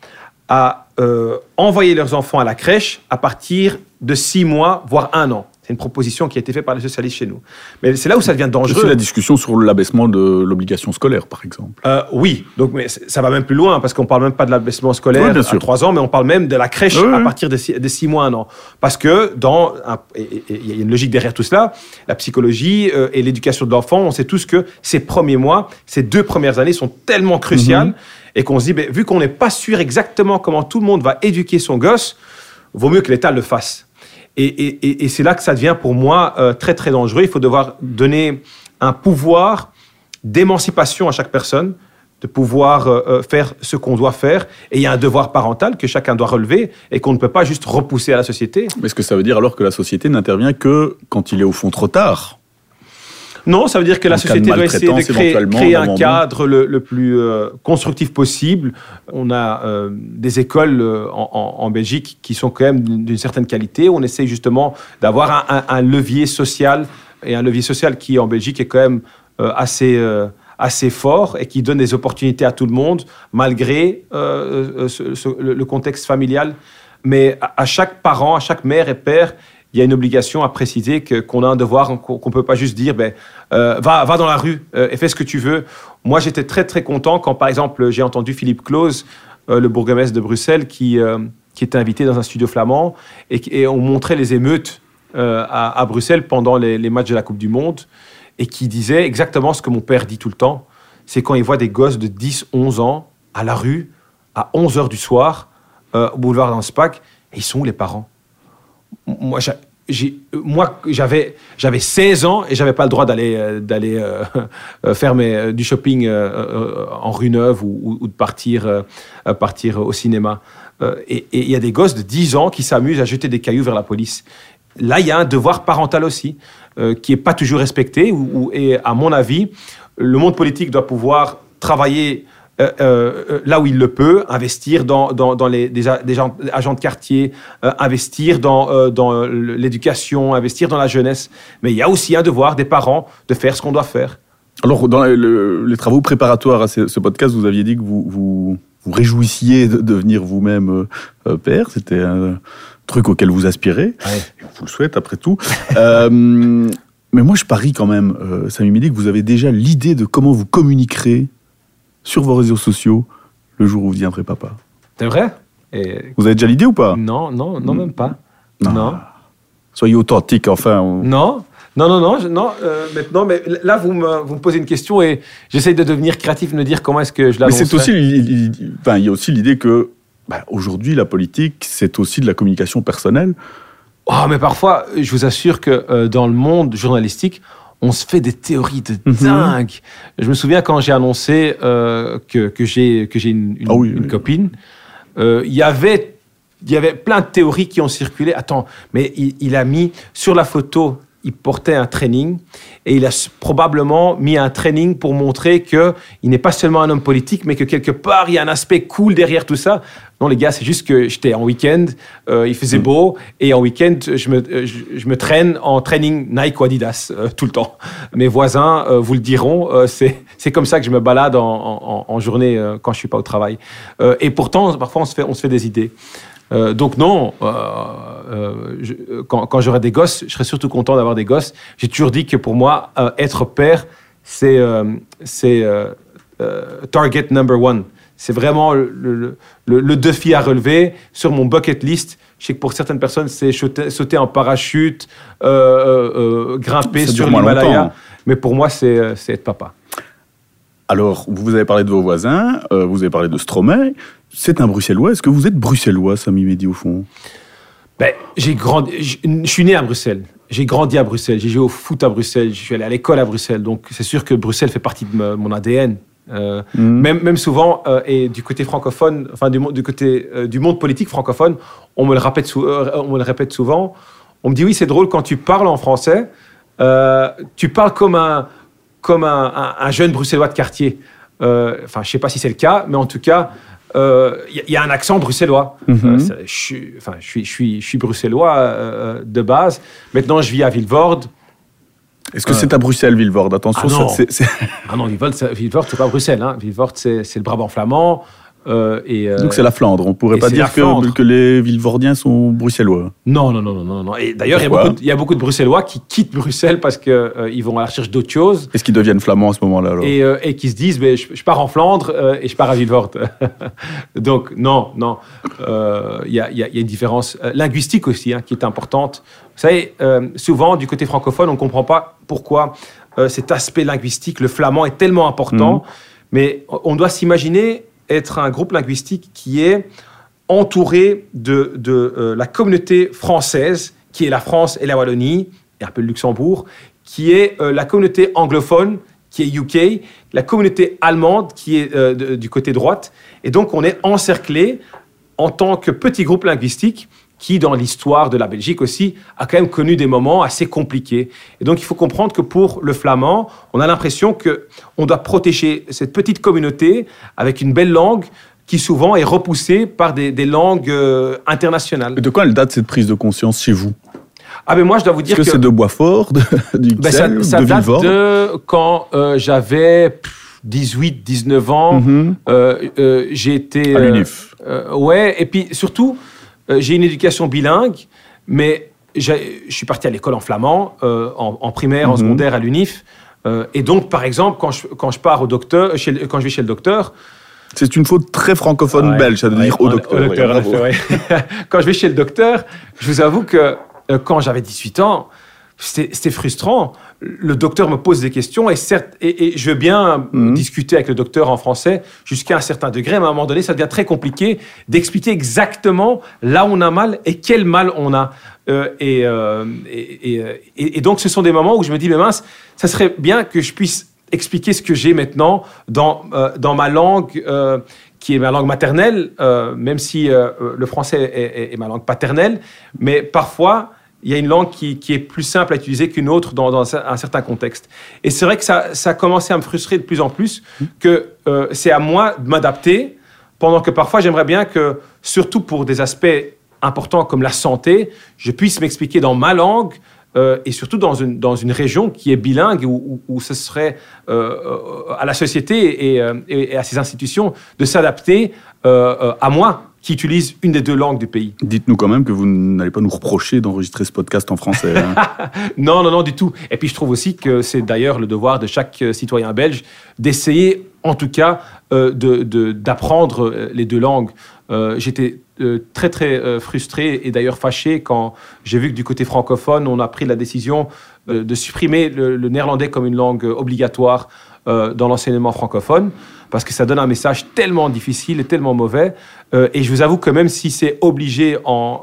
à euh, envoyer leurs enfants à la crèche à partir de six mois, voire un an. C'est une proposition qui a été faite par les socialistes chez nous. Mais c'est là où ça devient dangereux. suis la discussion sur l'abaissement de l'obligation scolaire, par exemple. Euh, oui, donc mais ça va même plus loin parce qu'on parle même pas de l'abaissement scolaire Oui, à sûr. 3 ans, mais on parle même de la crèche Oui, à partir de 6 mois, un an. Parce que dans il y a une logique derrière tout cela, la psychologie euh, et l'éducation de l'enfant, on sait tous que ces premiers mois, ces deux premières années sont tellement cruciales Mhm. et qu'on se dit, vu qu'on n'est pas sûr exactement comment tout le monde va éduquer son gosse, vaut mieux que l'État le fasse. Et, c'est là que ça devient pour moi euh, très très dangereux. Il faut devoir donner un pouvoir d'émancipation à chaque personne, de pouvoir euh, euh, faire ce qu'on doit faire. Et il y a un devoir parental que chacun doit relever et qu'on ne peut pas juste repousser à la société. Mais est-ce que ça veut dire alors que la société n'intervient que quand il est au fond trop tard? Non, ça veut dire que la société doit essayer de créer, un cadre le, le plus euh, constructif possible. On a euh, des écoles euh, en, en- en Belgique qui sont quand même d'une certaine qualité. On essaye justement d'avoir un, un- un levier social et un levier social qui en Belgique est quand même euh, assez assez fort et qui donne des opportunités à tout le monde malgré ce- ce- le, le contexte familial. Mais à, à chaque parent, à chaque mère et père, il y a une obligation à préciser qu'on a un devoir, qu'on ne peut pas juste dire ben, euh, va, va dans la rue euh, et fais ce que tu veux. Moi, j'étais très très content quand, par exemple, j'ai entendu Philippe Claus, euh, le bourgmestre de Bruxelles, qui, qui était invité dans un studio flamand et, et on montrait les émeutes à, Bruxelles pendant les, matchs de la Coupe du Monde et qui disait exactement ce que mon père dit tout le temps. C'est quand il voit des gosses de 10, 11 ans à la rue à 11 heures du soir au boulevard d'Anspach et ils sont où les parents? Moi, moi, j'avais, j'avais 16 ans et j'avais pas le droit d'aller, euh, d'aller euh, euh, faire du shopping en rue Neuve ou, de partir, partir au cinéma. Et il y a des gosses de 10 ans qui s'amusent à jeter des cailloux vers la police. Là, il y a un devoir parental aussi qui est pas toujours respecté. ou- et à mon avis, le monde politique doit pouvoir travailler là où il le peut, investir dans, dans, dans les des, a- des gens- agents de quartier, euh, investir dans, euh, dans euh, l'éducation, investir dans la jeunesse. Mais il y a aussi un devoir des parents de faire ce qu'on doit faire. Alors, dans le- le- les travaux préparatoires à ce, ce podcast, vous aviez dit que vous vous, vous réjouissiez de devenir vous-même euh, euh, père. C'était un truc auquel vous aspirez. Et on vous le souhaite, après tout. Euh, mais moi, je parie quand même, euh, Samy Mehdi, que vous avez déjà l'idée de comment vous communiquerez sur vos réseaux sociaux le jour où vous deviendrez papa. C'est vrai? Et- Vous avez déjà l'idée ou pas? Non, non, non, même pas. Non. Soyez authentique, enfin. on- Non. Non, non, non, je- non euh, maintenant, mais là, vous me, vous me posez une question et j'essaye de devenir créatif, de me dire comment est-ce que je Mais l'annonce. c'est aussi, enfin, il y a aussi l'idée que bah, aujourd'hui, la politique, c'est aussi de la communication personnelle. Oh, mais parfois, je vous assure que euh, dans le monde journalistique, on se fait des théories de Mhm. dingue. Je me souviens quand j'ai annoncé euh, que, que j'ai que j'ai une, une- Ah oui, une oui. copine, euh, il y avait il y avait plein de théories qui ont circulé. Attends, mais il, il a mis sur la photo, il portait un training et il a probablement mis un training pour montrer que il n'est pas seulement un homme politique, mais que quelque part il y a un aspect cool derrière tout ça. Non, les gars, c'est juste que j'étais en week-end, euh, il faisait beau et en week-end je me, euh, je, je me traîne en training Nike ou Adidas euh, tout le temps. Mes voisins euh, vous le diront, c'est comme ça que je me balade en, en- en journée quand je suis pas au travail. Et pourtant, parfois on se fait on se fait des idées. Euh, donc non, euh, euh, je- euh, quand, quand j'aurai des gosses, je serai surtout content d'avoir des gosses. J'ai toujours dit que pour moi, être père, c'est target number one. C'est vraiment le, le- le- le défi à relever sur mon bucket list. Je sais que pour certaines personnes, c'est sauter, en parachute, euh, euh, euh, grimper sur l'Himalaya. Mais pour moi, c'est euh, c'est être papa. Alors, vous avez parlé de vos voisins, euh, vous avez parlé de Stromae. C'est un Bruxellois. Est-ce que vous êtes Bruxellois, Samy Mehdi, au fond? Ben, j'ai grandi, je, suis né à Bruxelles. J'ai grandi à Bruxelles. J'ai joué au foot à Bruxelles. Je suis allé à l'école à Bruxelles. Donc, c'est sûr que Bruxelles fait partie de mon ADN. Euh, Mhm. même, même souvent, euh, et du côté francophone, enfin du, côté euh, du monde politique francophone, on me le répète, sou- on me le répète souvent. On me dit oui, c'est drôle quand tu parles en français, tu parles comme un comme un, un- un jeune bruxellois de quartier. Enfin, je sais pas si c'est le cas, mais en tout cas, il y, a- il y a un accent bruxellois. C'est- je, suis, je, suis, je, bruxellois de base. Maintenant, je vis à Villevorde. Est-ce que c'est à Bruxelles, Villevorde Attention, Ah non. ça, c'est- c'est- Ah non, Villevorde, c'est pas Bruxelles. Hein. Villevorde, c'est c'est le Brabant flamand. Euh, et, euh, donc c'est la Flandre. On pourrait et pas dire que, les Villevordiens sont bruxellois. Non, non, non, non, non. Et d'ailleurs, il y, a beaucoup de- il y a beaucoup de Bruxellois qui quittent Bruxelles parce qu'ils vont à la recherche d'autres choses Est-ce qu'ils deviennent flamands à ce moment-là et, euh, et qui se disent mais je, je pars en Flandre euh, et je pars à Villevorde. Donc, non, non. Euh, Il y, a, y y une différence euh, linguistique aussi hein, qui est importante. Vous savez, euh, souvent, du côté francophone, on ne comprend pas pourquoi euh, cet aspect linguistique, le flamand, est tellement important. Mais on doit s'imaginer être un groupe linguistique qui est entouré de, de, euh, la communauté française, qui est la France et la Wallonie, et un peu le Luxembourg, qui est euh, la communauté anglophone, qui est UK, la communauté allemande, qui est euh, du côté droite. Et donc, on est encerclé en tant que petit groupe linguistique qui, dans l'histoire de la Belgique aussi, a quand même connu des moments assez compliqués. Et donc, il faut comprendre que pour le flamand, on a l'impression que on doit protéger cette petite communauté avec une belle langue qui souvent est repoussée par des, des langues euh, internationales. De quand elle date cette prise de conscience chez vous? Ah ben moi, je dois vous Est-ce dire que, que, c'est de Boisfort, de, du ben, ça, ça de date de quand euh, j'avais pff, 18, 19 ans. Euh, j'ai été À l'UNIF. ouais, et puis surtout, j'ai une éducation bilingue, mais je suis parti à l'école en flamand, euh, en, en primaire, en Mhm. secondaire à l'UNIF. Euh, et donc, par exemple, quand je, quand je pars au docteur, chez quand je vais chez le docteur, C'est une faute très francophone Ouais, belge, ça veut ouais, dire au docteur. au docteur, ouais, quand je vais chez le docteur, je vous avoue que euh, quand j'avais 18 ans, c'était c'était frustrant. Le docteur me pose des questions et certes, et, et je veux bien Mhm. discuter avec le docteur en français jusqu'à un certain degré, mais à un moment donné, ça devient très compliqué d'expliquer exactement là où on a mal et quel mal on a. Euh, et, euh, et, et, euh, et- donc, ce sont des moments où je me dis, mais mince, ça serait bien que je puisse expliquer ce que j'ai maintenant dans, euh, dans ma langue, qui est ma langue maternelle, même si le français est, est- est ma langue paternelle. Mais parfois, il y a une langue qui, est plus simple à utiliser qu'une autre dans, un certain contexte. Et c'est vrai que ça, a commencé à me frustrer de plus en plus, que euh, c'est à moi de m'adapter, pendant que parfois j'aimerais bien que, surtout pour des aspects importants comme la santé, je puisse m'expliquer dans ma langue euh, et surtout dans une, dans une région qui est bilingue, où, ce serait euh, à la société et, et- à ses institutions de s'adapter à moi, qui utilise une des deux langues du pays. Dites-nous quand même que vous n'allez pas nous reprocher d'enregistrer ce podcast en français. hein. Non, non, non, du tout. Et puis je trouve aussi que c'est d'ailleurs le devoir de chaque euh, citoyen belge d'essayer, en tout cas, euh, de- de- d'apprendre euh, les deux langues. Euh, J'étais euh, très, très frustré et d'ailleurs fâché quand j'ai vu que du côté francophone, on a pris la décision de supprimer le, le néerlandais comme une langue obligatoire dans l'enseignement francophone, parce que ça donne un message tellement difficile et tellement mauvais. Euh, et je vous avoue que même si c'est obligé en,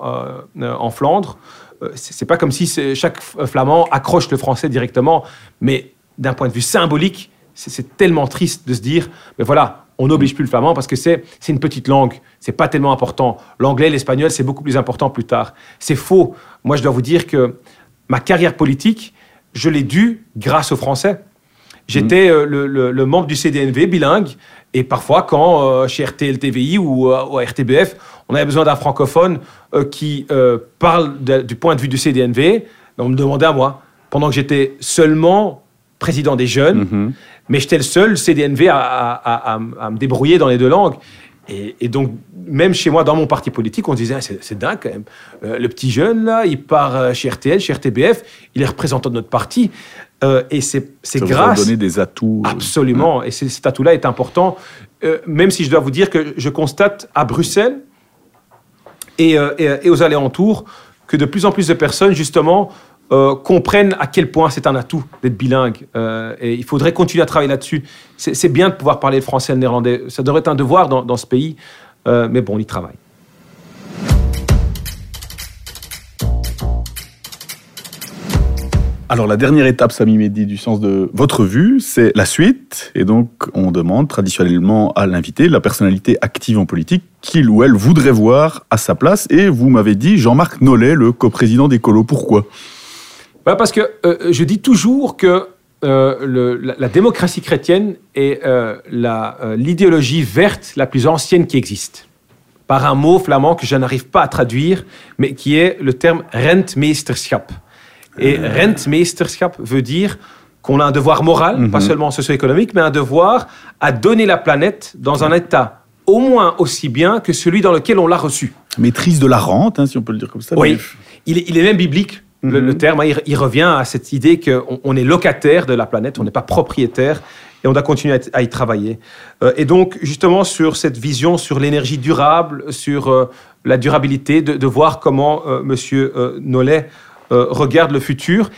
euh, en Flandre, euh, c'est pas comme si chaque flamand accroche le français directement, mais d'un point de vue symbolique, c'est- tellement triste de se dire, mais voilà, on n'oblige plus le flamand parce que c'est une petite langue, c'est pas tellement important. L'anglais, l'espagnol, c'est beaucoup plus important plus tard. C'est faux. Moi, je dois vous dire que ma carrière politique, je l'ai due grâce au français. J'étais euh, le, le- le membre du CDNV bilingue et parfois quand euh, chez RTL TVI ou, euh, ou à RTBF, on avait besoin d'un francophone qui parle de- du point de vue du CDNV, ben, on me demandait à moi. Pendant que j'étais seulement président des jeunes, Mhm. mais j'étais le seul CDNV à, à- à- à- à me débrouiller dans les deux langues. Et, et donc, même chez moi, dans mon parti politique, on disait, Ah, c'est dingue quand même. Euh, le petit jeune, là, il part euh, chez RTL, chez RTBF, il est représentant de notre parti. Euh, et c'est Ça vous grâce... donné des atouts. Absolument. Et cet atout-là est important. Euh, même si je dois vous dire que je constate à Bruxelles et, et- et aux alentours que de plus en plus de personnes, justement, euh, comprennent à quel point c'est un atout d'être bilingue. Euh, et il faudrait continuer à travailler là-dessus. C'est bien de pouvoir parler le français et néerlandais. Ça devrait être un devoir dans, dans ce pays. Euh, mais bon, on y travaille. Alors la dernière étape, Samy Mehdi, du sens de votre vue, c'est la suite. Et donc on demande traditionnellement à l'invité, la personnalité active en politique, qu'il ou elle voudrait voir à sa place. Et vous m'avez dit Jean-Marc Nollet, le coprésident des Colos. Pourquoi? Bah, parce que euh, je dis toujours que euh, le- la, la démocratie chrétienne est euh, l'idéologie verte la plus ancienne qui existe. Par un mot flamand que je n'arrive pas à traduire, mais qui est le terme rentmeesterschap. Et rentmeesterschap veut dire qu'on a un devoir moral, pas seulement socio-économique, mais un devoir à donner la planète dans un état au moins aussi bien que celui dans lequel on l'a reçu. Maîtrise de la rente, hein, si on peut le dire comme ça. Oui, mais- il est, il est même biblique, le, le terme. hein. Il, il revient à cette idée qu'on on est locataire de la planète, on n'est pas propriétaire et on doit continuer à, y travailler. Euh, et donc, justement, sur cette vision sur l'énergie durable, sur euh, la durabilité, de, de voir comment euh, Monsieur euh, Nollet regarde le futur.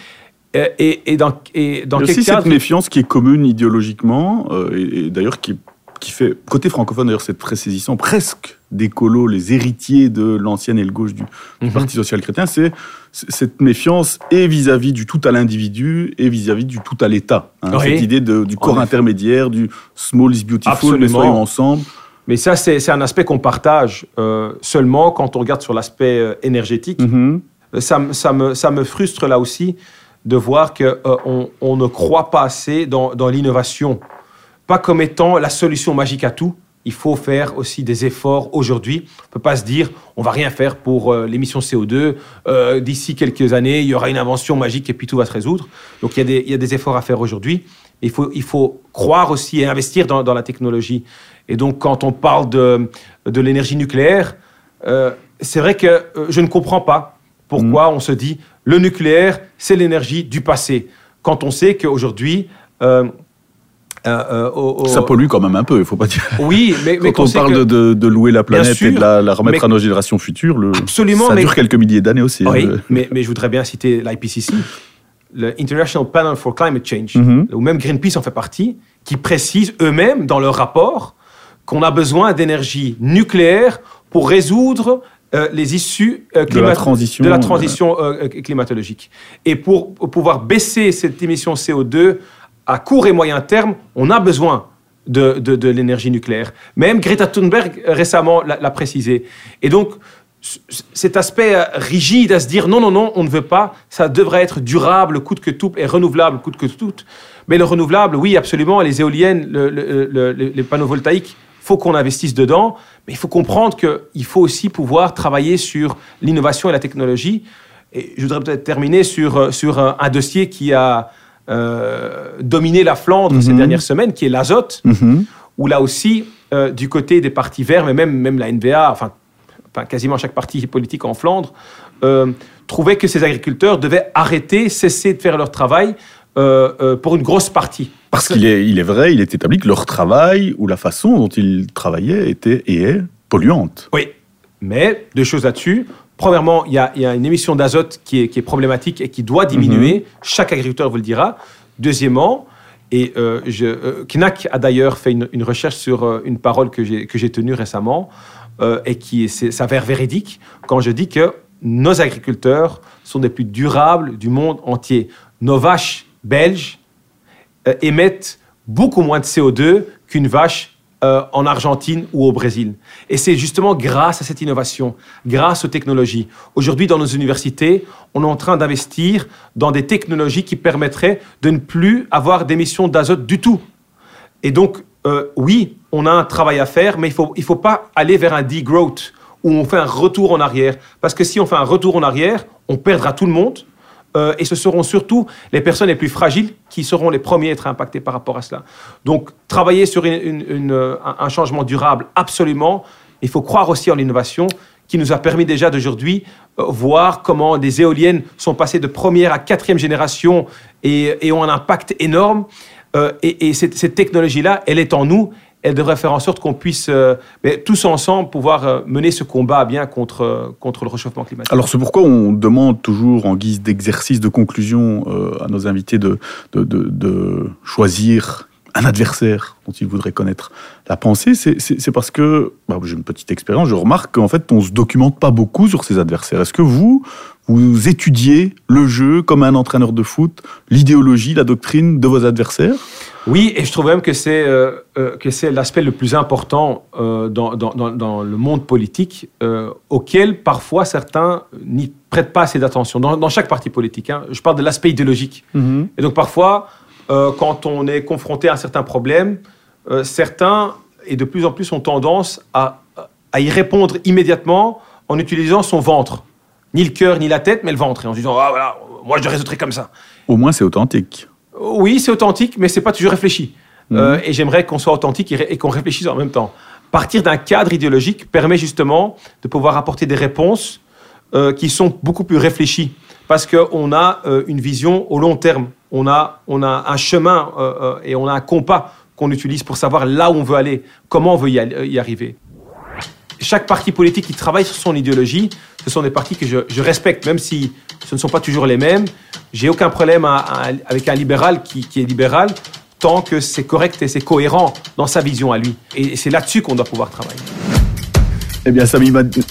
Et, et dans, et dans quel aussi cadre cette méfiance qui est commune idéologiquement, et, et d'ailleurs qui, qui fait, côté francophone d'ailleurs, c'est très saisissant, presque d'écolos, les héritiers de l'ancienne aile gauche du, du Mhm. Parti social chrétien, c'est cette méfiance et vis-à-vis du tout à l'individu et vis-à-vis du tout à l'État. hein. Oui. Cette idée de- du corps intermédiaire, du small is beautiful, mais soyons ensemble. Mais ça, c'est un aspect qu'on partage euh, seulement quand on regarde sur l'aspect euh, énergétique. Mhm. ça, me- ça, me, ça me frustre là aussi de voir qu'on on on ne croit pas assez dans, dans l'innovation. Pas comme étant la solution magique à tout. Il faut faire aussi des efforts aujourd'hui. On ne peut pas se dire on va rien faire pour euh, l'émission CO2. Euh, D'ici quelques années, il y aura une invention magique et puis tout va se résoudre. Donc il y a des, il y a des efforts à faire aujourd'hui. Il faut, il faut croire aussi et investir dans, dans la technologie. Et donc quand on parle de, de l'énergie nucléaire, euh, c'est vrai que je ne comprends pas pourquoi on se dit le nucléaire, c'est l'énergie du passé. Quand on sait qu'aujourd'hui. Euh, euh, euh, au- au- Ça pollue quand même un peu, il faut pas dire. Oui, mais, mais Quand on parle que- de, louer la planète sûr, et de la, la remettre mais- à nos générations futures, le, Absolument, ça mais- dure quelques milliers d'années aussi. Oui, hein. mais, mais je voudrais bien citer l'IPCC, le International Panel for Climate Change, Mhm. ou même Greenpeace en fait partie, qui précise eux-mêmes dans leur rapport qu'on a besoin d'énergie nucléaire pour résoudre euh, les issues euh, De la transition, de la euh, transition euh, euh, climatologique. Et pour, pour pouvoir baisser cette émission CO2 à court et moyen terme, on a besoin de, de- l'énergie nucléaire. Même Greta Thunberg euh, récemment l'a précisé. Et donc, cet aspect euh, rigide à se dire non, non, non, on ne veut pas, ça devrait être durable, coûte que tout, et renouvelable, coûte que tout. Mais le renouvelable, oui, absolument, les éoliennes, le- le- le- le- les panneaux voltaïques, faut qu'on investisse dedans, mais il faut comprendre qu'il faut aussi pouvoir travailler sur l'innovation et la technologie. Et je voudrais peut-être terminer sur, euh, sur un, dossier qui a dominé la Flandre ces Mhm. dernières semaines, qui est l'azote Mhm. où là aussi, euh, du côté des partis verts, mais même, même la NBA, enfin, enfin, quasiment chaque parti politique en Flandre, euh, trouvait que ces agriculteurs devaient arrêter, cesser de faire leur travail euh, euh, pour une grosse partie. Parce qu'il est, il est vrai, il est établi que leur travail ou la façon dont ils travaillaient était et est polluante. Oui, mais deux choses là-dessus. Premièrement, il y a, il y a une émission d'azote qui est, qui est problématique et qui doit diminuer. Chaque agriculteur vous le dira. Deuxièmement, et euh, je, euh, Knack a d'ailleurs fait une, une recherche sur euh, une parole que j'ai tenue récemment et qui s'avère véridique quand je dis que nos agriculteurs sont des plus durables du monde entier. Nos vaches belges émettent beaucoup moins de CO2 qu'une vache euh, en Argentine ou au Brésil. Et c'est justement grâce à cette innovation, grâce aux technologies. Aujourd'hui, dans nos universités, on est en train d'investir dans des technologies qui permettraient de ne plus avoir d'émissions d'azote du tout. Et donc, euh, oui, on a un travail à faire, mais il ne faut, il faut pas aller vers un degrowth où on fait un retour en arrière. Parce que si on fait un retour en arrière, on perdra tout le monde. Euh, et ce seront surtout les personnes les plus fragiles qui seront les premiers à être impactés par rapport à cela. Donc, travailler sur euh, un changement durable, absolument. Il faut croire aussi en l'innovation qui nous a permis déjà d'aujourd'hui euh, voir comment des éoliennes sont passées de première à quatrième génération et, ont un impact énorme. Et et cette, cette technologie-là, elle est en nous. Elle devrait faire en sorte qu'on puisse euh, tous ensemble pouvoir euh, mener ce combat bien contre, euh, contre le réchauffement climatique. Alors c'est pourquoi on demande toujours en guise d'exercice de conclusion à nos invités de, de, de- choisir un adversaire dont ils voudraient connaître la pensée. C'est- parce que, bah, j'ai une petite expérience, je remarque qu'en fait on se documente pas beaucoup sur ces adversaires. Est-ce que vous, vous étudiez le jeu comme un entraîneur de foot, l'idéologie, la doctrine de vos adversaires? Oui, et je trouve même que c'est euh, euh, que c'est l'aspect le plus important euh, dans, dans, dans, le monde politique, euh, auquel parfois certains n'y prêtent pas assez d'attention. Dans, dans chaque parti politique, hein. je parle de l'aspect idéologique. Et donc parfois, euh, quand on est confronté à un certain problème, euh, certains, et de plus en plus, ont tendance à, à y répondre immédiatement en utilisant son ventre. Ni le cœur, ni la tête, mais le ventre. Et en se disant, ah voilà, moi je le résoudrai comme ça. Au moins, c'est authentique. Oui, c'est authentique, mais c'est pas toujours réfléchi. Euh, et j'aimerais qu'on soit authentique et, qu'on réfléchisse en même temps. Partir d'un cadre idéologique permet justement de pouvoir apporter des réponses euh, qui sont beaucoup plus réfléchies. Parce qu'on a euh, une vision au long terme. On a, on a un chemin euh, euh, et on a un compas qu'on utilise pour savoir là où on veut aller, comment on veut y, aller- y arriver. Chaque parti politique qui travaille sur son idéologie, ce sont des partis que je, je respecte, même si ce ne sont pas toujours les mêmes. J'ai aucun problème à- à- avec un libéral qui, qui est libéral, tant que c'est correct et c'est cohérent dans sa vision à lui. Et c'est là-dessus qu'on doit pouvoir travailler. Eh bien, Samy m'a dit...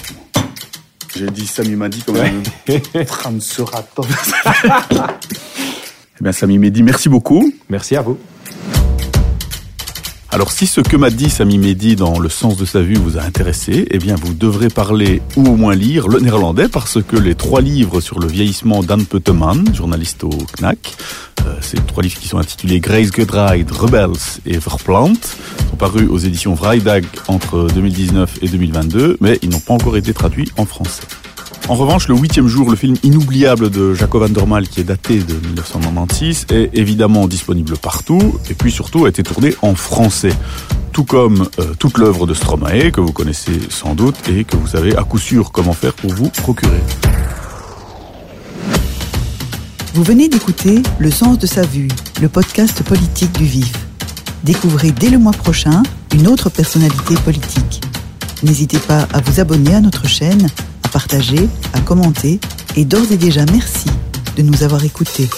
J'ai dit Samy m'a dit comme un Transerator. eh bien, Samy Mehdi, merci beaucoup. Merci à vous. Alors, si ce que m'a dit Samy Mehdi dans le sens de sa vue vous a intéressé, eh bien, vous devrez parler ou au moins lire le néerlandais parce que les trois livres sur le vieillissement d'Anne Peutemann, journaliste au CNAC, euh, ces trois livres qui sont intitulés Grace Gedreid, Rebels et Verplant, sont parus aux éditions Vrijdag entre 2019 et 2022, mais ils n'ont pas encore été traduits en français. En revanche, le huitième jour, le film inoubliable de Jacob van der Maal, qui est daté de 1996, est évidemment disponible partout, et puis surtout a été tourné en français. Tout comme euh, toute l'œuvre de Stromae, que vous connaissez sans doute, et que vous savez à coup sûr comment faire pour vous procurer. Vous venez d'écouter Le sens de sa vue, le podcast politique du vif. Découvrez dès le mois prochain une autre personnalité politique. N'hésitez pas à vous abonner à notre chaîne, partager, à commenter et d'ores et déjà merci de nous avoir écoutés.